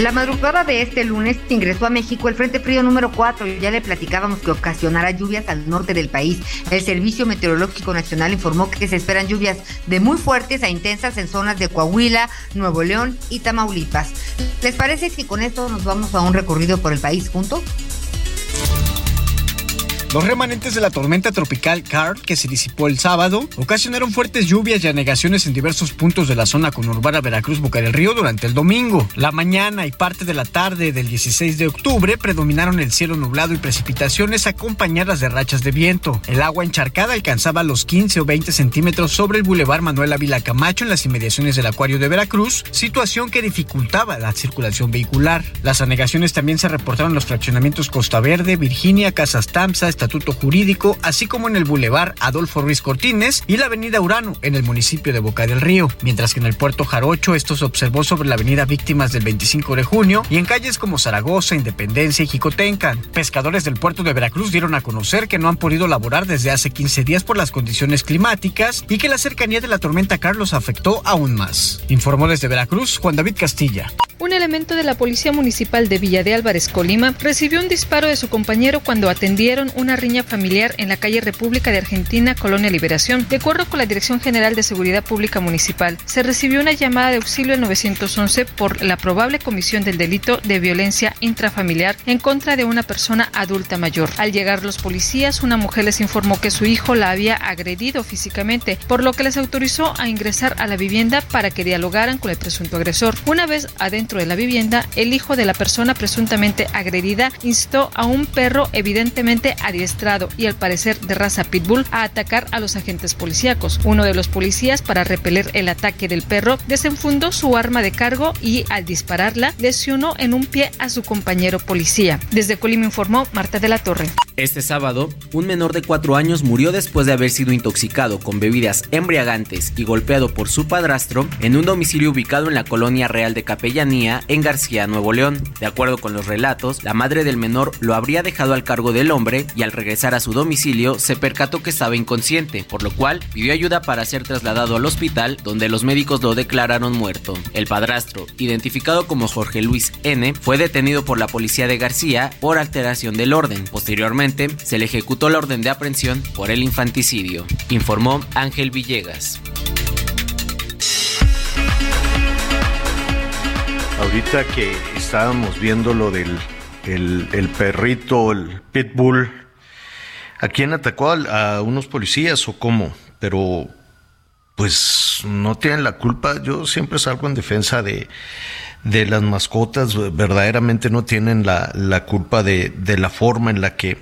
La madrugada de este lunes ingresó a México el Frente Frío número 4 y ya le platicábamos que ocasionará lluvias al norte del país. El Servicio Meteorológico Nacional informó que se esperan lluvias de muy fuertes a intensas en zonas de Coahuila, Nuevo León y Tamaulipas. ¿Les parece que con esto nos vamos a un recorrido por el país juntos? Los remanentes de la tormenta tropical Carl, que se disipó el sábado, ocasionaron fuertes lluvias y anegaciones en diversos puntos de la zona conurbana Veracruz Boca del Río durante el domingo. La mañana y parte de la tarde del 16 de octubre predominaron el cielo nublado y precipitaciones acompañadas de rachas de viento. El agua encharcada alcanzaba los 15 o 20 centímetros sobre el bulevar Manuel Ávila Camacho en las inmediaciones del acuario de Veracruz, situación que dificultaba la circulación vehicular. Las anegaciones también se reportaron en los fraccionamientos Costa Verde, Virginia, Casas Tamsa, Estatuto Jurídico, así como en el Boulevard Adolfo Ruiz Cortines y la Avenida Urano en el municipio de Boca del Río, mientras que en el puerto Jarocho esto se observó sobre la Avenida Víctimas del 25 de junio y en calles como Zaragoza, Independencia y Jicotencan. Pescadores del puerto de Veracruz dieron a conocer que no han podido laborar desde hace 15 días por las condiciones climáticas y que la cercanía de la tormenta Carlos afectó aún más. Informó desde Veracruz Juan David Castilla. Un elemento de la Policía Municipal de Villa de Álvarez, Colima, recibió un disparo de su compañero cuando atendieron una una riña familiar en la calle República de Argentina, Colonia Liberación. De acuerdo con la Dirección General de Seguridad Pública Municipal, se recibió una llamada de auxilio al 911 por la probable comisión del delito de violencia intrafamiliar en contra de una persona adulta mayor. Al llegar los policías, una mujer les informó que su hijo la había agredido físicamente, por lo que les autorizó a ingresar a la vivienda para que dialogaran con el presunto agresor. Una vez adentro de la vivienda, el hijo de la persona presuntamente agredida instó a un perro evidentemente y al parecer de raza pitbull a atacar a los agentes policíacos. Uno de los policías, para repeler el ataque del perro, desenfundó su arma de cargo y al dispararla lesionó en un pie a su compañero policía. Desde Colima informó Marta de la Torre. Este sábado, un menor de cuatro años murió después de haber sido intoxicado con bebidas embriagantes y golpeado por su padrastro en un domicilio ubicado en la colonia Real de Capellanía en García, Nuevo León. De acuerdo con los relatos, la madre del menor lo habría dejado al cargo del hombre y al regresar a su domicilio se percató que estaba inconsciente, por lo cual pidió ayuda para ser trasladado al hospital donde los médicos lo declararon muerto. El padrastro, identificado como Jorge Luis N., fue detenido por la policía de García por alteración del orden. Posteriormente, se le ejecutó la orden de aprehensión por el infanticidio, informó Ángel Villegas. Ahorita que estábamos viendo lo del el, perrito, el pitbull, ¿a quién atacó? ¿A, unos policías o cómo? Pero pues no tienen la culpa. Yo siempre salgo en defensa de, de las mascotas, verdaderamente no tienen la, la culpa de, de, la forma en la que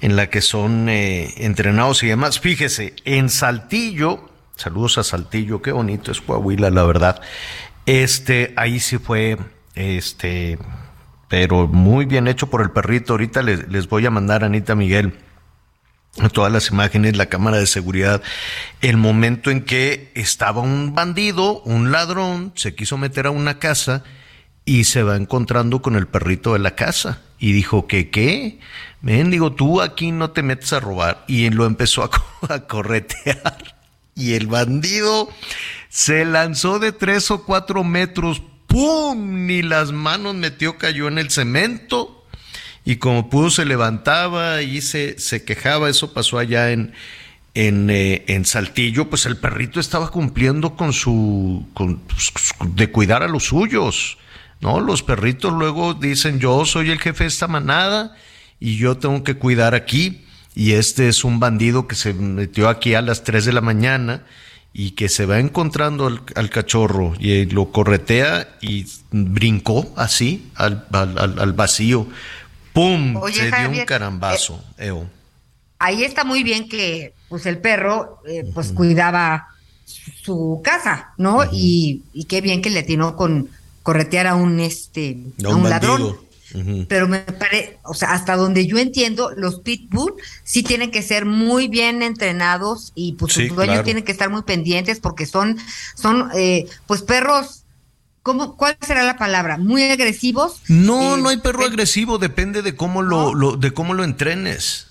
en la que son eh, entrenados y demás. Fíjese, en Saltillo, saludos a Saltillo, qué bonito es Coahuila, la verdad. Este, ahí sí fue, este, pero muy bien hecho por el perrito. Ahorita les, les voy a mandar a Anita Miguel todas las imágenes, la cámara de seguridad, el momento en que estaba un bandido, un ladrón, se quiso meter a una casa y se va encontrando con el perrito de la casa. Y dijo que qué, ven, digo, tú aquí no te metes a robar y lo empezó a, a corretear. Y el bandido se lanzó de tres o cuatro metros, ¡pum! Ni las manos metió, cayó en el cemento y como pudo se levantaba y se, se quejaba, eso pasó allá en, en, eh, en, Saltillo, pues el perrito estaba cumpliendo con su, con, pues, de cuidar a los suyos. No, los perritos luego dicen yo soy el jefe de esta manada y yo tengo que cuidar aquí. Y este es un bandido que se metió aquí a las 3 de la mañana y que se va encontrando al, cachorro y lo corretea y brincó así al, al, vacío. ¡Pum! se dio un carambazo. Eh, ahí está muy bien que pues el perro eh, pues cuidaba su casa, ¿no? y, y qué bien que le atinó con corretear a un este a un, ladrón. Pero me parece, o sea, hasta donde yo entiendo, los pitbull sí tienen que ser muy bien entrenados y pues sus dueños tienen que estar muy pendientes porque son, son eh, pues perros ¿Cómo, ¿Cuál será la palabra? ¿Muy agresivos? No, eh, no hay perro agresivo, depende de cómo lo, lo, de cómo lo entrenes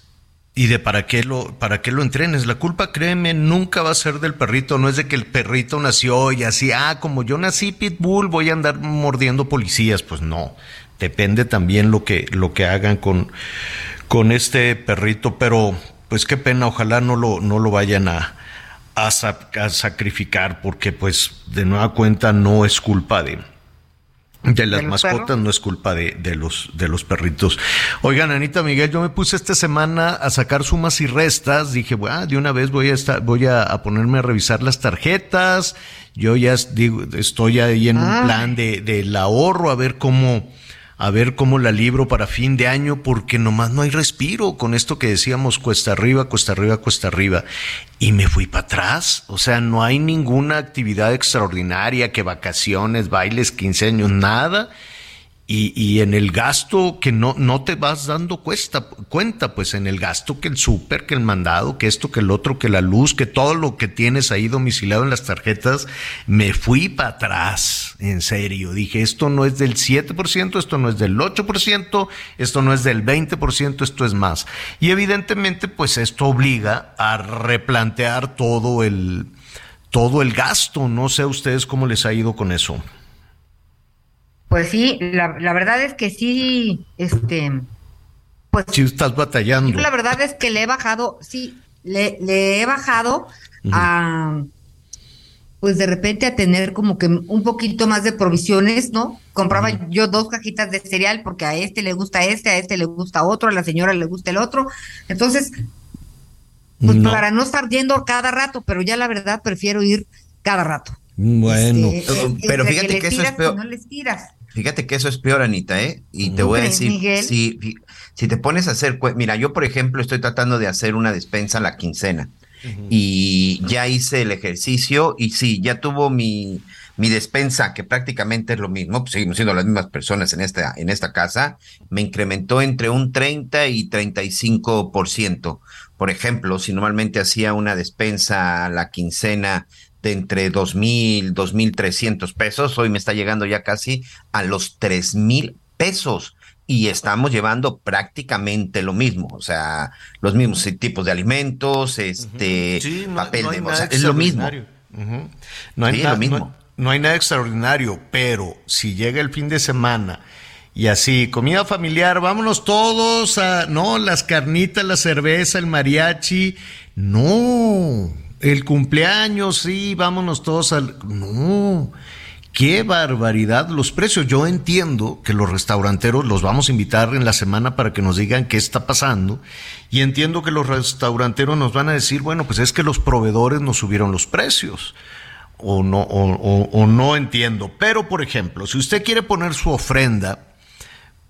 y de para qué lo para qué lo entrenes. La culpa, créeme, nunca va a ser del perrito, no es de que el perrito nació y así, ah, como yo nací pitbull, voy a andar mordiendo policías, pues no. Depende también lo que lo que hagan con con este perrito, pero pues qué pena, ojalá no lo no lo vayan a a, a sacrificar porque pues de nueva cuenta no es culpa de de las mascotas no es culpa de, de, los, de los perritos. Oigan, Anita Miguel, yo me puse esta semana a sacar sumas y restas. Dije, bueno, de una vez voy a estar, voy a, ponerme a revisar las tarjetas. Yo ya digo, estoy ahí en un plan de, del ahorro, a ver cómo, a ver cómo la libro para fin de año, porque nomás no hay respiro con esto que decíamos cuesta arriba, cuesta arriba, cuesta arriba. Y me fui para atrás, o sea, no hay ninguna actividad extraordinaria, que vacaciones, bailes, quince años, nada y, y, en el gasto que no, no te vas dando cuesta, cuenta, pues en el gasto que el súper, que el mandado, que esto, que el otro, que la luz, que todo lo que tienes ahí domiciliado en las tarjetas, me fui para atrás, en serio. Dije, esto no es del 7%, esto no es del 8%, esto no es del 20%, esto es más. Y evidentemente, pues esto obliga a replantear todo el, todo el gasto. No sé a ustedes cómo les ha ido con eso. Pues sí, la, la verdad es que sí, este, pues. Si estás batallando. la verdad es que le he bajado, sí, le, le he bajado a. Pues de repente a tener como que un poquito más de provisiones, ¿no? Compraba yo dos cajitas de cereal porque a este le gusta este, a este le gusta otro, a la señora le gusta el otro. Entonces, pues para no estar yendo cada rato, pero ya la verdad prefiero ir cada rato. Bueno, Este, pero fíjate le que eso es y peor. No les tiras. Fíjate que eso es peor, Anita, ¿eh? Y te voy a decir, Miguel? si, te pones a hacer, mira, yo por ejemplo estoy tratando de hacer una despensa a la quincena y ya hice el ejercicio y sí, ya tuvo mi, mi despensa, que prácticamente es lo mismo, pues seguimos siendo las mismas personas en esta, en esta casa, me incrementó entre un 30 y 35%. Por ejemplo, si normalmente hacía una despensa a la quincena de entre dos mil, dos mil trescientos pesos, hoy me está llegando ya casi a los tres mil pesos. Y estamos llevando prácticamente lo mismo, o sea, los mismos tipos de alimentos, este, papel no hay de o sea, es lo mismo. No hay Sí, lo mismo. no- no hay nada extraordinario, pero si llega el fin de semana y así, comida familiar, vámonos todos a, no, las carnitas, la cerveza, el mariachi, no, el cumpleaños, sí, vámonos todos al, no. Qué barbaridad los precios. Yo entiendo que los restauranteros los vamos a invitar en la semana para que nos digan qué está pasando. Y entiendo que los restauranteros nos van a decir, bueno, pues es que los proveedores nos subieron los precios. O no, o, no entiendo. Pero, por ejemplo, si usted quiere poner su ofrenda,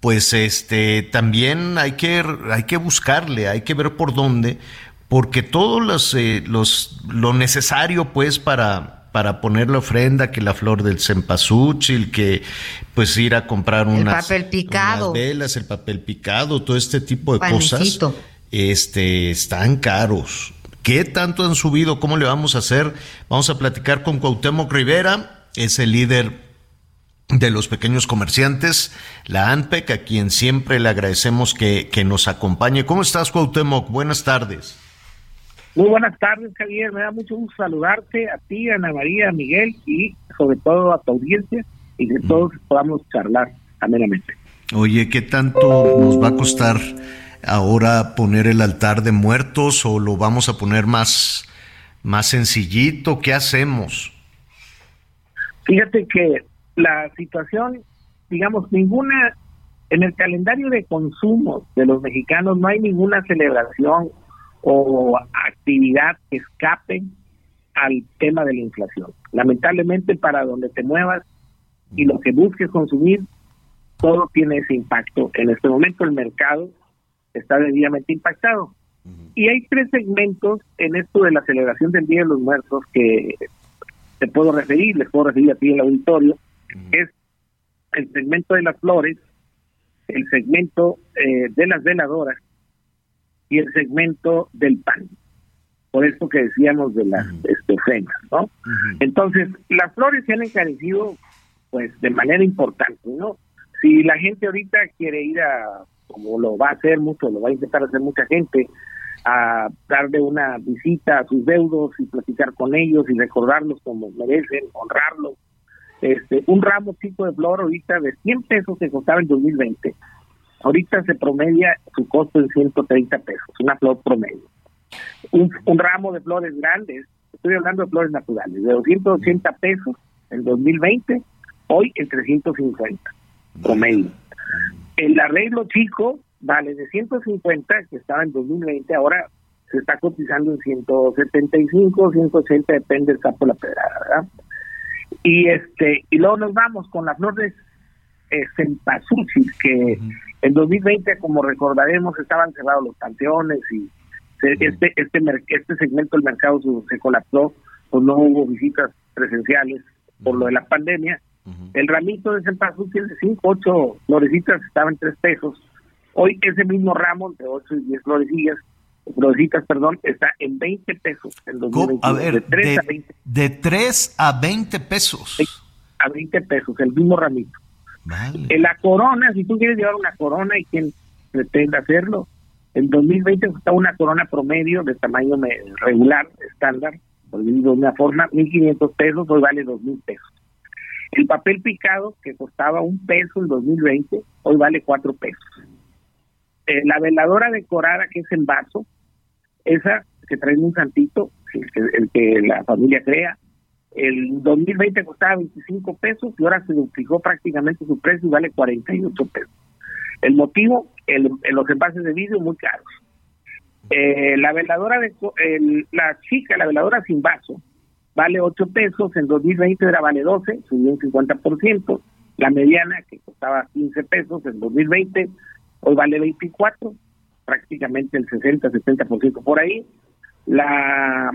pues este también hay que, hay que buscarle, hay que ver por dónde, porque todos los, eh, los lo necesario pues para, para poner la ofrenda, que la flor del cempasúchil, que pues ir a comprar El unas, papel picado. unas velas, el papel picado, todo este tipo de Panecito. cosas, este, están caros. ¿Qué tanto han subido? ¿Cómo le vamos a hacer? Vamos a platicar con Cuauhtémoc Rivera, es el líder de los pequeños comerciantes, la ANPEC, a quien siempre le agradecemos que, que nos acompañe. ¿Cómo estás, Cuauhtémoc? Buenas tardes. Muy buenas tardes, Javier. Me da mucho gusto saludarte a ti, Ana María, a Miguel y sobre todo a tu audiencia y que todos podamos charlar amenamente. Oye, ¿qué tanto nos va a costar ahora poner el altar de muertos o lo vamos a poner más, más sencillito? ¿Qué hacemos? Fíjate que la situación, digamos, ninguna, en el calendario de consumo de los mexicanos no hay ninguna celebración o actividad que escape al tema de la inflación. Lamentablemente para donde te muevas y lo que busques consumir, todo tiene ese impacto. En este momento el mercado está debidamente impactado. Y hay tres segmentos en esto de la celebración del Día de los Muertos que te puedo referir, les puedo referir a ti en el auditorio, es el segmento de las flores, el segmento eh, de las veladoras y el segmento del pan. Por eso que decíamos de las este, ofrendas, ¿no? Entonces, las flores se han encarecido pues de manera importante, ¿no? Si la gente ahorita quiere ir a, como lo va a hacer mucho, lo va a intentar hacer mucha gente, a darle una visita a sus deudos y platicar con ellos y recordarlos como merecen, honrarlos. Este, un ramo chico de flor ahorita de 100 pesos que costaba en 2020, ahorita se promedia su costo en 130 pesos, una flor promedio. Un, ramo de flores grandes, estoy hablando de flores naturales, de 280 pesos en 2020, hoy en 350 promedio. El arreglo chico vale de 150 que estaba en 2020, ahora se está cotizando en 175, 180, depende del de la pedrada, ¿verdad? Y este y luego nos vamos con las flores eh, cempasúchil, que en 2020, como recordaremos, estaban cerrados los panteones y este este este segmento del mercado se, colapsó, pues no hubo visitas presenciales por lo de la pandemia. El ramito de cempasúchil de 5, 8 florecitas estaba en 3 pesos. Hoy ese mismo ramo de 8 y 10 florecillas, florecitas, perdón, está en 20 pesos. En Co- 2021, A ver, de 3 a de, 20 de 3 a 20 pesos. a 20 pesos, el mismo ramito. La corona, si tú quieres llevar una corona y quien pretende hacerlo, en 2020 costaba una corona promedio de tamaño regular, estándar, por decirlo de una forma, 1.500 pesos, hoy vale 2.000 pesos. El papel picado, que costaba un peso en 2020, hoy vale 4 pesos. eh, la veladora decorada que es en vaso, esa que trae un santito, el que la familia crea, el 2020 costaba 25 pesos y ahora se duplicó prácticamente su precio y vale 48 pesos. El motivo, los envases de vidrio muy caros. Eh, la veladora de el, la chica, la veladora sin vaso, vale 8 pesos, en 2020 era vale 12, subió un 50%, la mediana que costaba 15 pesos en 2020, hoy vale 24, prácticamente el 60-70% por ahí. La,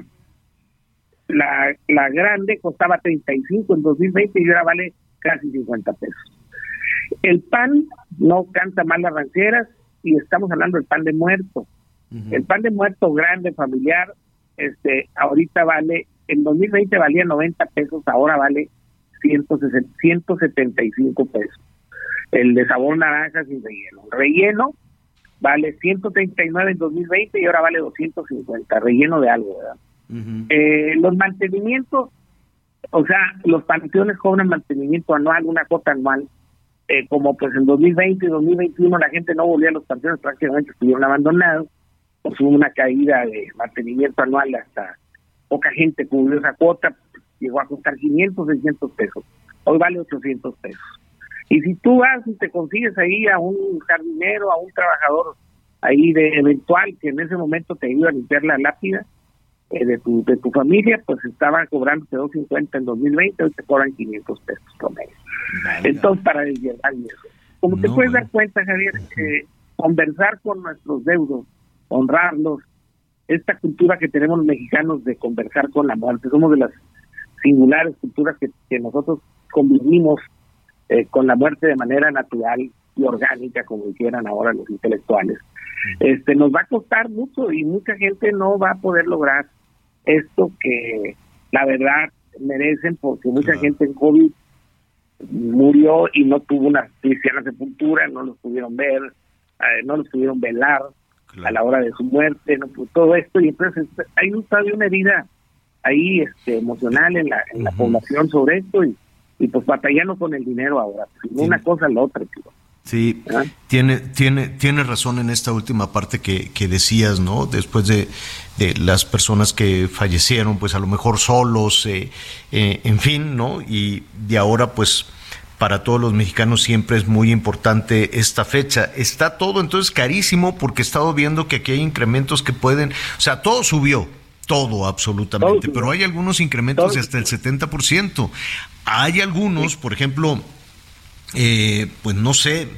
la, la grande costaba 35 en 2020 y ahora vale casi 50 pesos. El pan no canta mal las rancheras y estamos hablando del pan de muerto. El pan de muerto grande, familiar, este, ahorita vale, en 2020 valía 90 pesos, ahora vale 175 pesos. El de sabor naranja sin relleno. Relleno vale 139 en 2020 y ahora vale 250, relleno de algo, ¿verdad? Eh, los mantenimientos, o sea, los panteones cobran mantenimiento anual, una cuota anual, eh, como pues en 2020 y 2021 la gente no volvía a los panteones, prácticamente estuvieron abandonados, pues hubo una caída de mantenimiento anual hasta poca gente cubrió esa cuota, llegó a costar 500, 600 pesos, hoy vale 800 pesos. Y si tú vas y te consigues ahí a un jardinero, a un trabajador ahí de eventual que en ese momento te ayuda a limpiar la lápida eh, de tu de tu familia, pues estaban cobrando 250 en 2020, hoy te cobran 500 pesos promedio. Entonces, para llegar eso. Como te puedes dar cuenta, Javier, conversar con nuestros deudos, honrarlos, esta cultura que tenemos los mexicanos de conversar con la muerte, somos de las singulares culturas que, que nosotros convivimos eh, con la muerte de manera natural y orgánica, como dijeran ahora los intelectuales. Este nos va a costar mucho y mucha gente no va a poder lograr esto que la verdad merecen porque mucha gente en COVID murió y no tuvo una cristiana sepultura, no los pudieron ver, eh, no los pudieron velar a la hora de su muerte, no todo esto y entonces hay un, una herida ahí este emocional en la, en la población sobre esto y y pues batallando con el dinero ahora, una cosa la otra. Sí, tiene, tiene, tiene razón en esta última parte que, que decías, ¿no? Después de, de, las personas que fallecieron, pues a lo mejor solos, eh, eh, en fin, ¿no? Y de ahora, pues para todos los mexicanos siempre es muy importante esta fecha. Está todo entonces carísimo porque he estado viendo que aquí hay incrementos que pueden, o sea, todo subió, todo absolutamente, pero hay algunos incrementos de hasta el 70%. Hay algunos, por ejemplo, eh, pues no sé,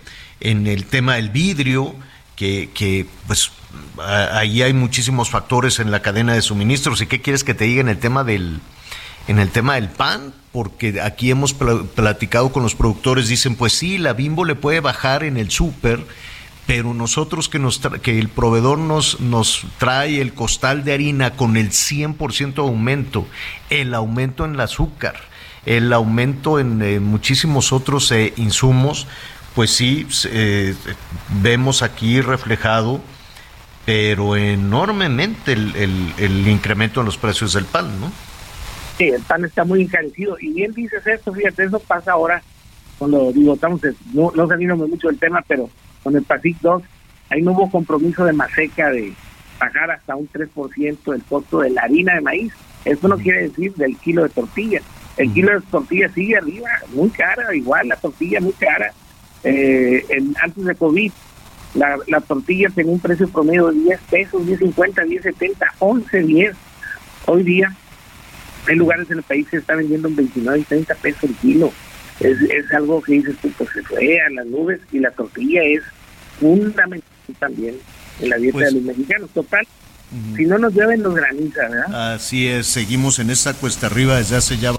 en el tema del vidrio, que, que pues ahí hay muchísimos factores en la cadena de suministros. ¿Y qué quieres que te diga en el tema del, en el tema del pan? Porque aquí hemos platicado con los productores, dicen, pues sí, la bimbo le puede bajar en el súper, pero nosotros que, nos que el proveedor nos, nos trae el costal de harina con el 100% aumento, el aumento en el azúcar, el aumento en muchísimos otros eh, insumos, pues sí, eh, vemos aquí reflejado, pero enormemente el, el, incremento en los precios del pan, ¿no? Sí, el pan está muy encarecido. Y bien dices esto, fíjate, eso pasa ahora cuando digo, estamos, no, no salimos mucho del tema, pero con el PASIC 2, ahí no hubo compromiso de Maseca de pagar hasta un 3% del costo de la harina de maíz. Eso no quiere decir del kilo de tortilla. El kilo de tortilla sigue arriba, muy cara, igual la tortilla muy cara. Eh, antes de COVID, la, la tortilla tenía un precio promedio de 10 pesos, 10.50, 10.70, 11, 10. Hoy día hay lugares en el país que se está vendiendo en 29 y 30 pesos el kilo es, es algo que dices tú, pues se fue a las nubes y la tortilla es fundamental también en la dieta pues de los mexicanos. Total, si no nos lleven los granizas, ¿verdad? Así es, seguimos en esta cuesta arriba desde hace ya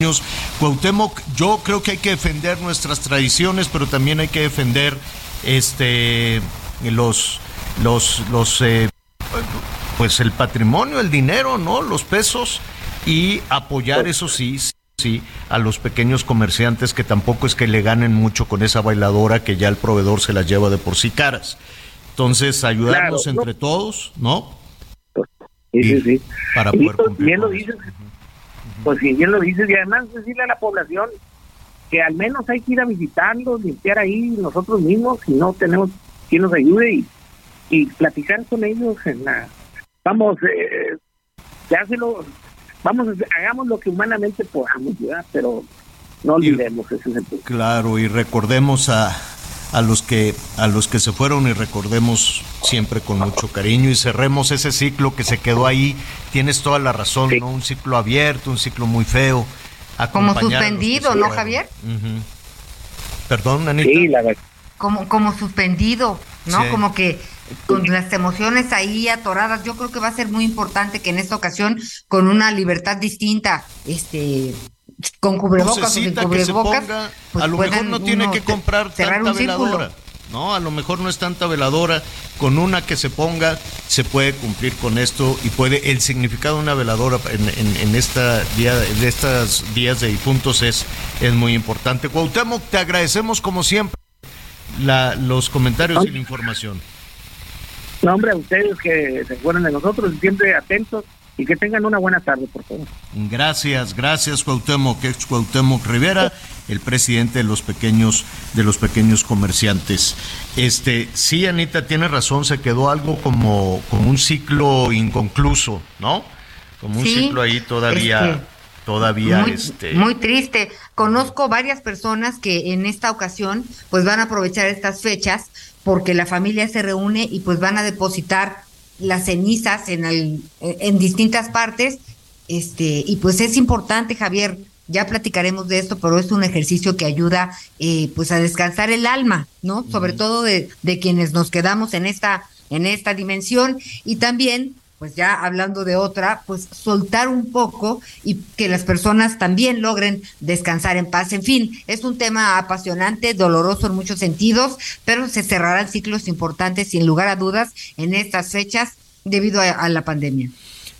años. Cuauhtémoc, yo creo que hay que defender nuestras tradiciones, pero también hay que defender este los los los eh, pues el patrimonio, el dinero, ¿no? Los pesos y apoyar eso sí sí, a los pequeños comerciantes que tampoco es que le ganen mucho con esa bailadora que ya el proveedor se las lleva de por sí caras. Entonces, ayudarnos entre todos, ¿no? Sí, sí, sí. Para poder Bien lo dices, pues si bien lo dices, y además decirle a la población que al menos hay que ir a visitarlos, limpiar ahí nosotros mismos, si no tenemos quien nos ayude y, y platicar con ellos en la vamos eh, lo vamos hagamos lo que humanamente podamos ¿verdad? pero no olvidemos ese punto. Claro, y recordemos a, a los que a los que se fueron y recordemos siempre con mucho cariño y cerremos ese ciclo que se quedó ahí. Tienes toda la razón, ¿no? Un ciclo abierto, un ciclo muy feo. Como suspendido, ¿no, Javier? Perdón, Anita. Sí, la verdad. Como, como suspendido, ¿no? Como que con las emociones ahí atoradas, yo creo que va a ser muy importante que en esta ocasión, con una libertad distinta, este con cubrebocas o sin cubrebocas, pues a lo mejor no tiene que comprar tanta veladora. No, a lo mejor no es tanta veladora. Con una que se ponga se puede cumplir con esto y puede el significado de una veladora en, en, esta día, de estos días de difuntos es, es muy importante. Cuauhtémoc, te agradecemos como siempre la, los comentarios y la información. No, hombre, a ustedes que se fueron de nosotros, siempre atentos y que tengan una buena tarde, por favor. Gracias, gracias Cuauhtémoc, ex Cuauhtémoc Rivera, el presidente de los pequeños de los pequeños comerciantes. Este, sí, Anita tiene razón, se quedó algo como como un ciclo inconcluso, ¿no? Como un ciclo ahí todavía este, todavía muy, este muy triste. Conozco varias personas que en esta ocasión pues van a aprovechar estas fechas porque la familia se reúne y pues van a depositar las cenizas en, el, en distintas partes. Este, y pues es importante, Javier, ya platicaremos de esto, pero es un ejercicio que ayuda eh, pues a descansar el alma, ¿no? Sobre todo de, de, quienes nos quedamos en esta, en esta dimensión y también pues ya hablando de otra, pues soltar un poco y que las personas también logren descansar en paz. En fin, es un tema apasionante, doloroso en muchos sentidos, pero se cerrarán ciclos importantes sin lugar a dudas en estas fechas debido a, la pandemia.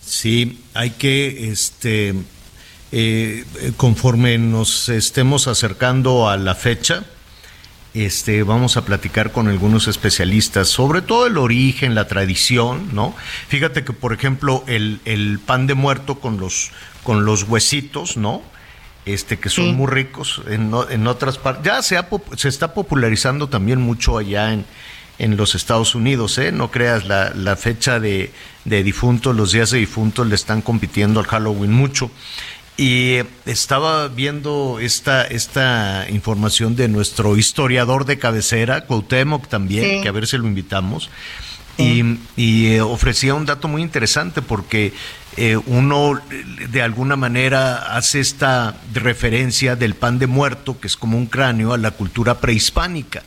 Sí, hay que, este, eh, conforme nos estemos acercando a la fecha, este, vamos a platicar con algunos especialistas sobre todo el origen, la tradición, ¿no? Fíjate que, por ejemplo, el, el pan de muerto con los, con los huesitos, ¿no? Este, que son sí. muy ricos en, en otras partes. Ya se, ha, se está popularizando también mucho allá en, en los Estados Unidos, ¿eh? No creas, la, la fecha de, de difuntos, los días de difuntos le están compitiendo al Halloween mucho. Y estaba viendo esta, esta información de nuestro historiador de cabecera, Cuauhtémoc también, sí. que a ver si lo invitamos, sí. y, y eh, ofrecía un dato muy interesante porque eh, uno de alguna manera hace esta referencia del pan de muerto, que es como un cráneo, a la cultura prehispánica.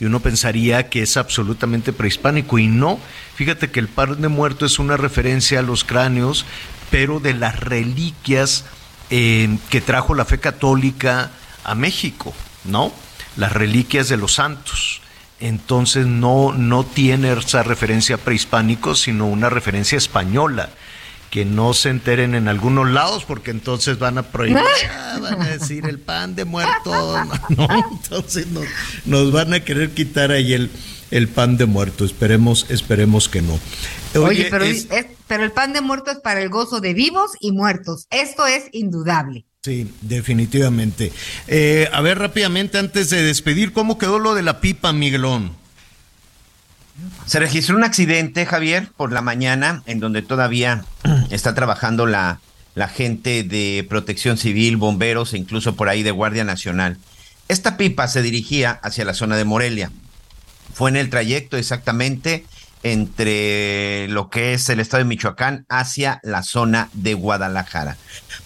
Y uno pensaría que es absolutamente prehispánico y no. Fíjate que el pan de muerto es una referencia a los cráneos, pero de las reliquias eh, que trajo la fe católica a México, ¿no? Las reliquias de los santos. Entonces no, no tiene esa referencia prehispánico, sino una referencia española. Que no se enteren en algunos lados, porque entonces van a prohibir, ah, van a decir el pan de muerto. No, entonces nos, nos van a querer quitar ahí el, el pan de muerto. Esperemos, esperemos que no. Oye, Oye pero, es... Es, pero el pan de muerto es para el gozo de vivos y muertos. Esto es indudable. Sí, definitivamente. Eh, a ver, rápidamente, antes de despedir, ¿cómo quedó lo de la pipa, Miguelón? Se registró un accidente, Javier, por la mañana, en donde todavía está trabajando la, la gente de protección civil, bomberos e incluso por ahí de Guardia Nacional. Esta pipa se dirigía hacia la zona de Morelia. Fue en el trayecto exactamente entre lo que es el estado de Michoacán hacia la zona de Guadalajara.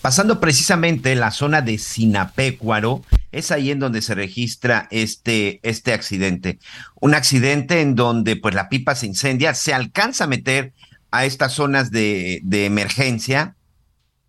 Pasando precisamente la zona de Sinapecuaro, es ahí en donde se registra este, este accidente. Un accidente en donde pues la pipa se incendia, se alcanza a meter a estas zonas de, de emergencia,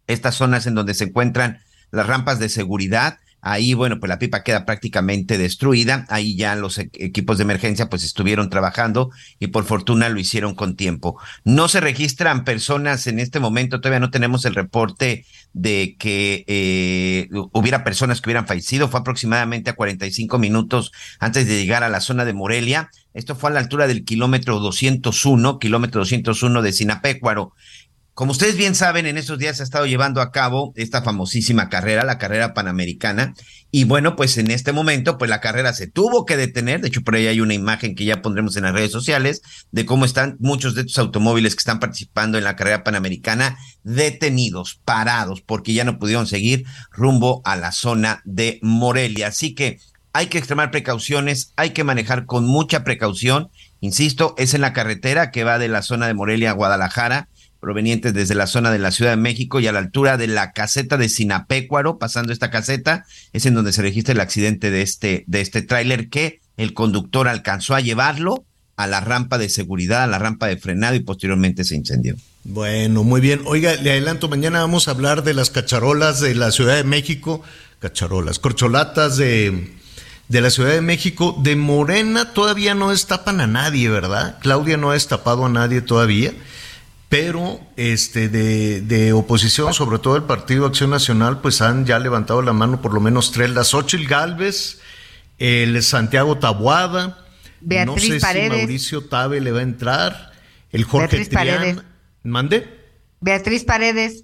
estas zonas en donde se encuentran las rampas de seguridad, Ahí, bueno, pues la pipa queda prácticamente destruida. Ahí ya los e equipos de emergencia pues estuvieron trabajando y por fortuna lo hicieron con tiempo. No se registran personas en este momento, todavía no tenemos el reporte de que eh, hubiera personas que hubieran fallecido. Fue aproximadamente a 45 minutos antes de llegar a la zona de Morelia. Esto fue a la altura del kilómetro 201, kilómetro 201 de Sinapecuaro Como ustedes bien saben, en estos días se ha estado llevando a cabo esta famosísima carrera, la carrera panamericana. Y bueno, pues en este momento, pues la carrera se tuvo que detener. De hecho, por ahí hay una imagen que ya pondremos en las redes sociales de cómo están muchos de estos automóviles que están participando en la carrera panamericana detenidos, parados, porque ya no pudieron seguir rumbo a la zona de Morelia. Así que hay que extremar precauciones, hay que manejar con mucha precaución. Insisto, es en la carretera que va de la zona de Morelia a Guadalajara provenientes desde la zona de la Ciudad de México y a la altura de la caseta de Sinapecuaro, pasando esta caseta, es en donde se registra el accidente de este, de este tráiler que el conductor alcanzó a llevarlo a la rampa de seguridad, a la rampa de frenado y posteriormente se incendió. Bueno, muy bien. Oiga, le adelanto, mañana vamos a hablar de las cacharolas de la Ciudad de México, cacharolas, corcholatas de, de la Ciudad de México. De Morena todavía no destapan a nadie, ¿verdad? Claudia no ha destapado a nadie todavía pero este de, de, oposición, sobre todo el Partido Acción Nacional, pues han ya levantado la mano por lo menos tres, la Xochitl Galvez, el Santiago Tabuada, Beatriz no sé Paredes. si Mauricio Tabe le va a entrar, el Jorge Beatriz Trián. Paredes. ¿Mande? Beatriz Paredes.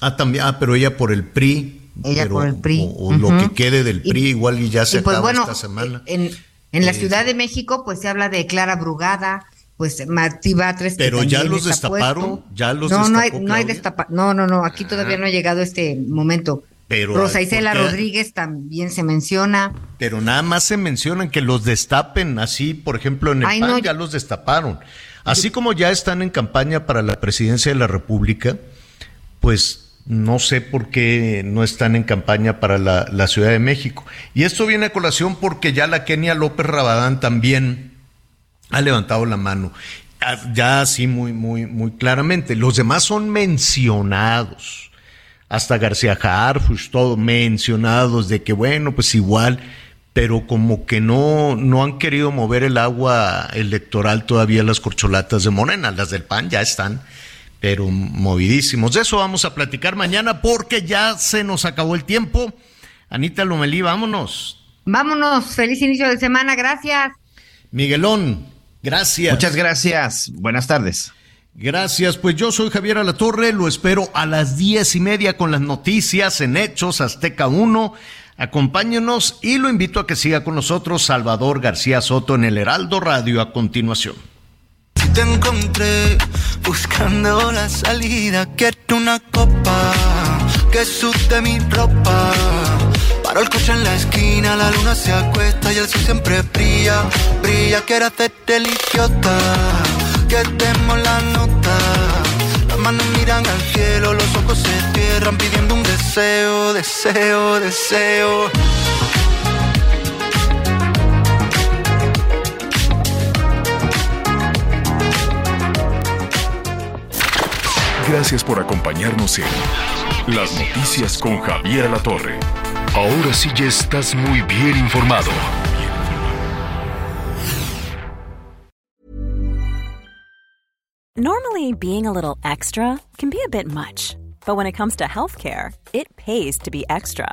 Ah, también, ah, pero ella por el PRI. Ella pero- por el PRI. O, o lo que quede del PRI, igual y ya se y pues acaba bueno, esta semana. en, en la Eh, Ciudad de México, pues se habla de Clara Brugada, pues Martí Batres. Pero ya los destaparon, puesto. ya los no, no hay, no hay destapa, no, no, no, aquí todavía no ha llegado este momento. Pero, Rosa ¿por Isela? Rodríguez también se menciona. Pero nada más se mencionan que los destapen, así, por ejemplo, en el Ay, PAN no, ya los destaparon. Así como ya están en campaña para la presidencia de la República, pues no sé por qué no están en campaña para la, la Ciudad de México. Y esto viene a colación porque ya la Kenia López Rabadán también ha levantado la mano. Ah, Ya así muy, muy, muy claramente. Los demás son mencionados hasta García Harfuch, todo mencionados de que bueno, pues igual, pero como que no, no han querido mover el agua electoral todavía las corcholatas de Morena, las del PAN ya están, pero movidísimos. De eso vamos a platicar mañana porque ya se nos acabó el tiempo. Anita Lomelí, vámonos. Vámonos, feliz inicio de semana, gracias. Miguelón, gracias. Muchas gracias. Buenas tardes. Gracias, pues yo soy Javier Alatorre, lo espero a las diez y media con las noticias en Hechos Azteca 1. Acompáñenos y lo invito a que siga con nosotros Salvador García Soto en el Heraldo Radio a continuación. Te encontré buscando la salida. Quiero una copa que sude mi ropa. Paro el coche en la esquina, la luna se acuesta y el sol siempre brilla. Brilla, quiero hacerte el idiota. Que demos la nota. Las manos miran al cielo, los ojos se cierran pidiendo un deseo, deseo, deseo. Gracias por acompañarnos en Las Noticias con Javier La Torre. Ahora sí ya estás muy bien informado. Normally, being a little extra can be a bit much, but when it comes to healthcare, it pays to be extra.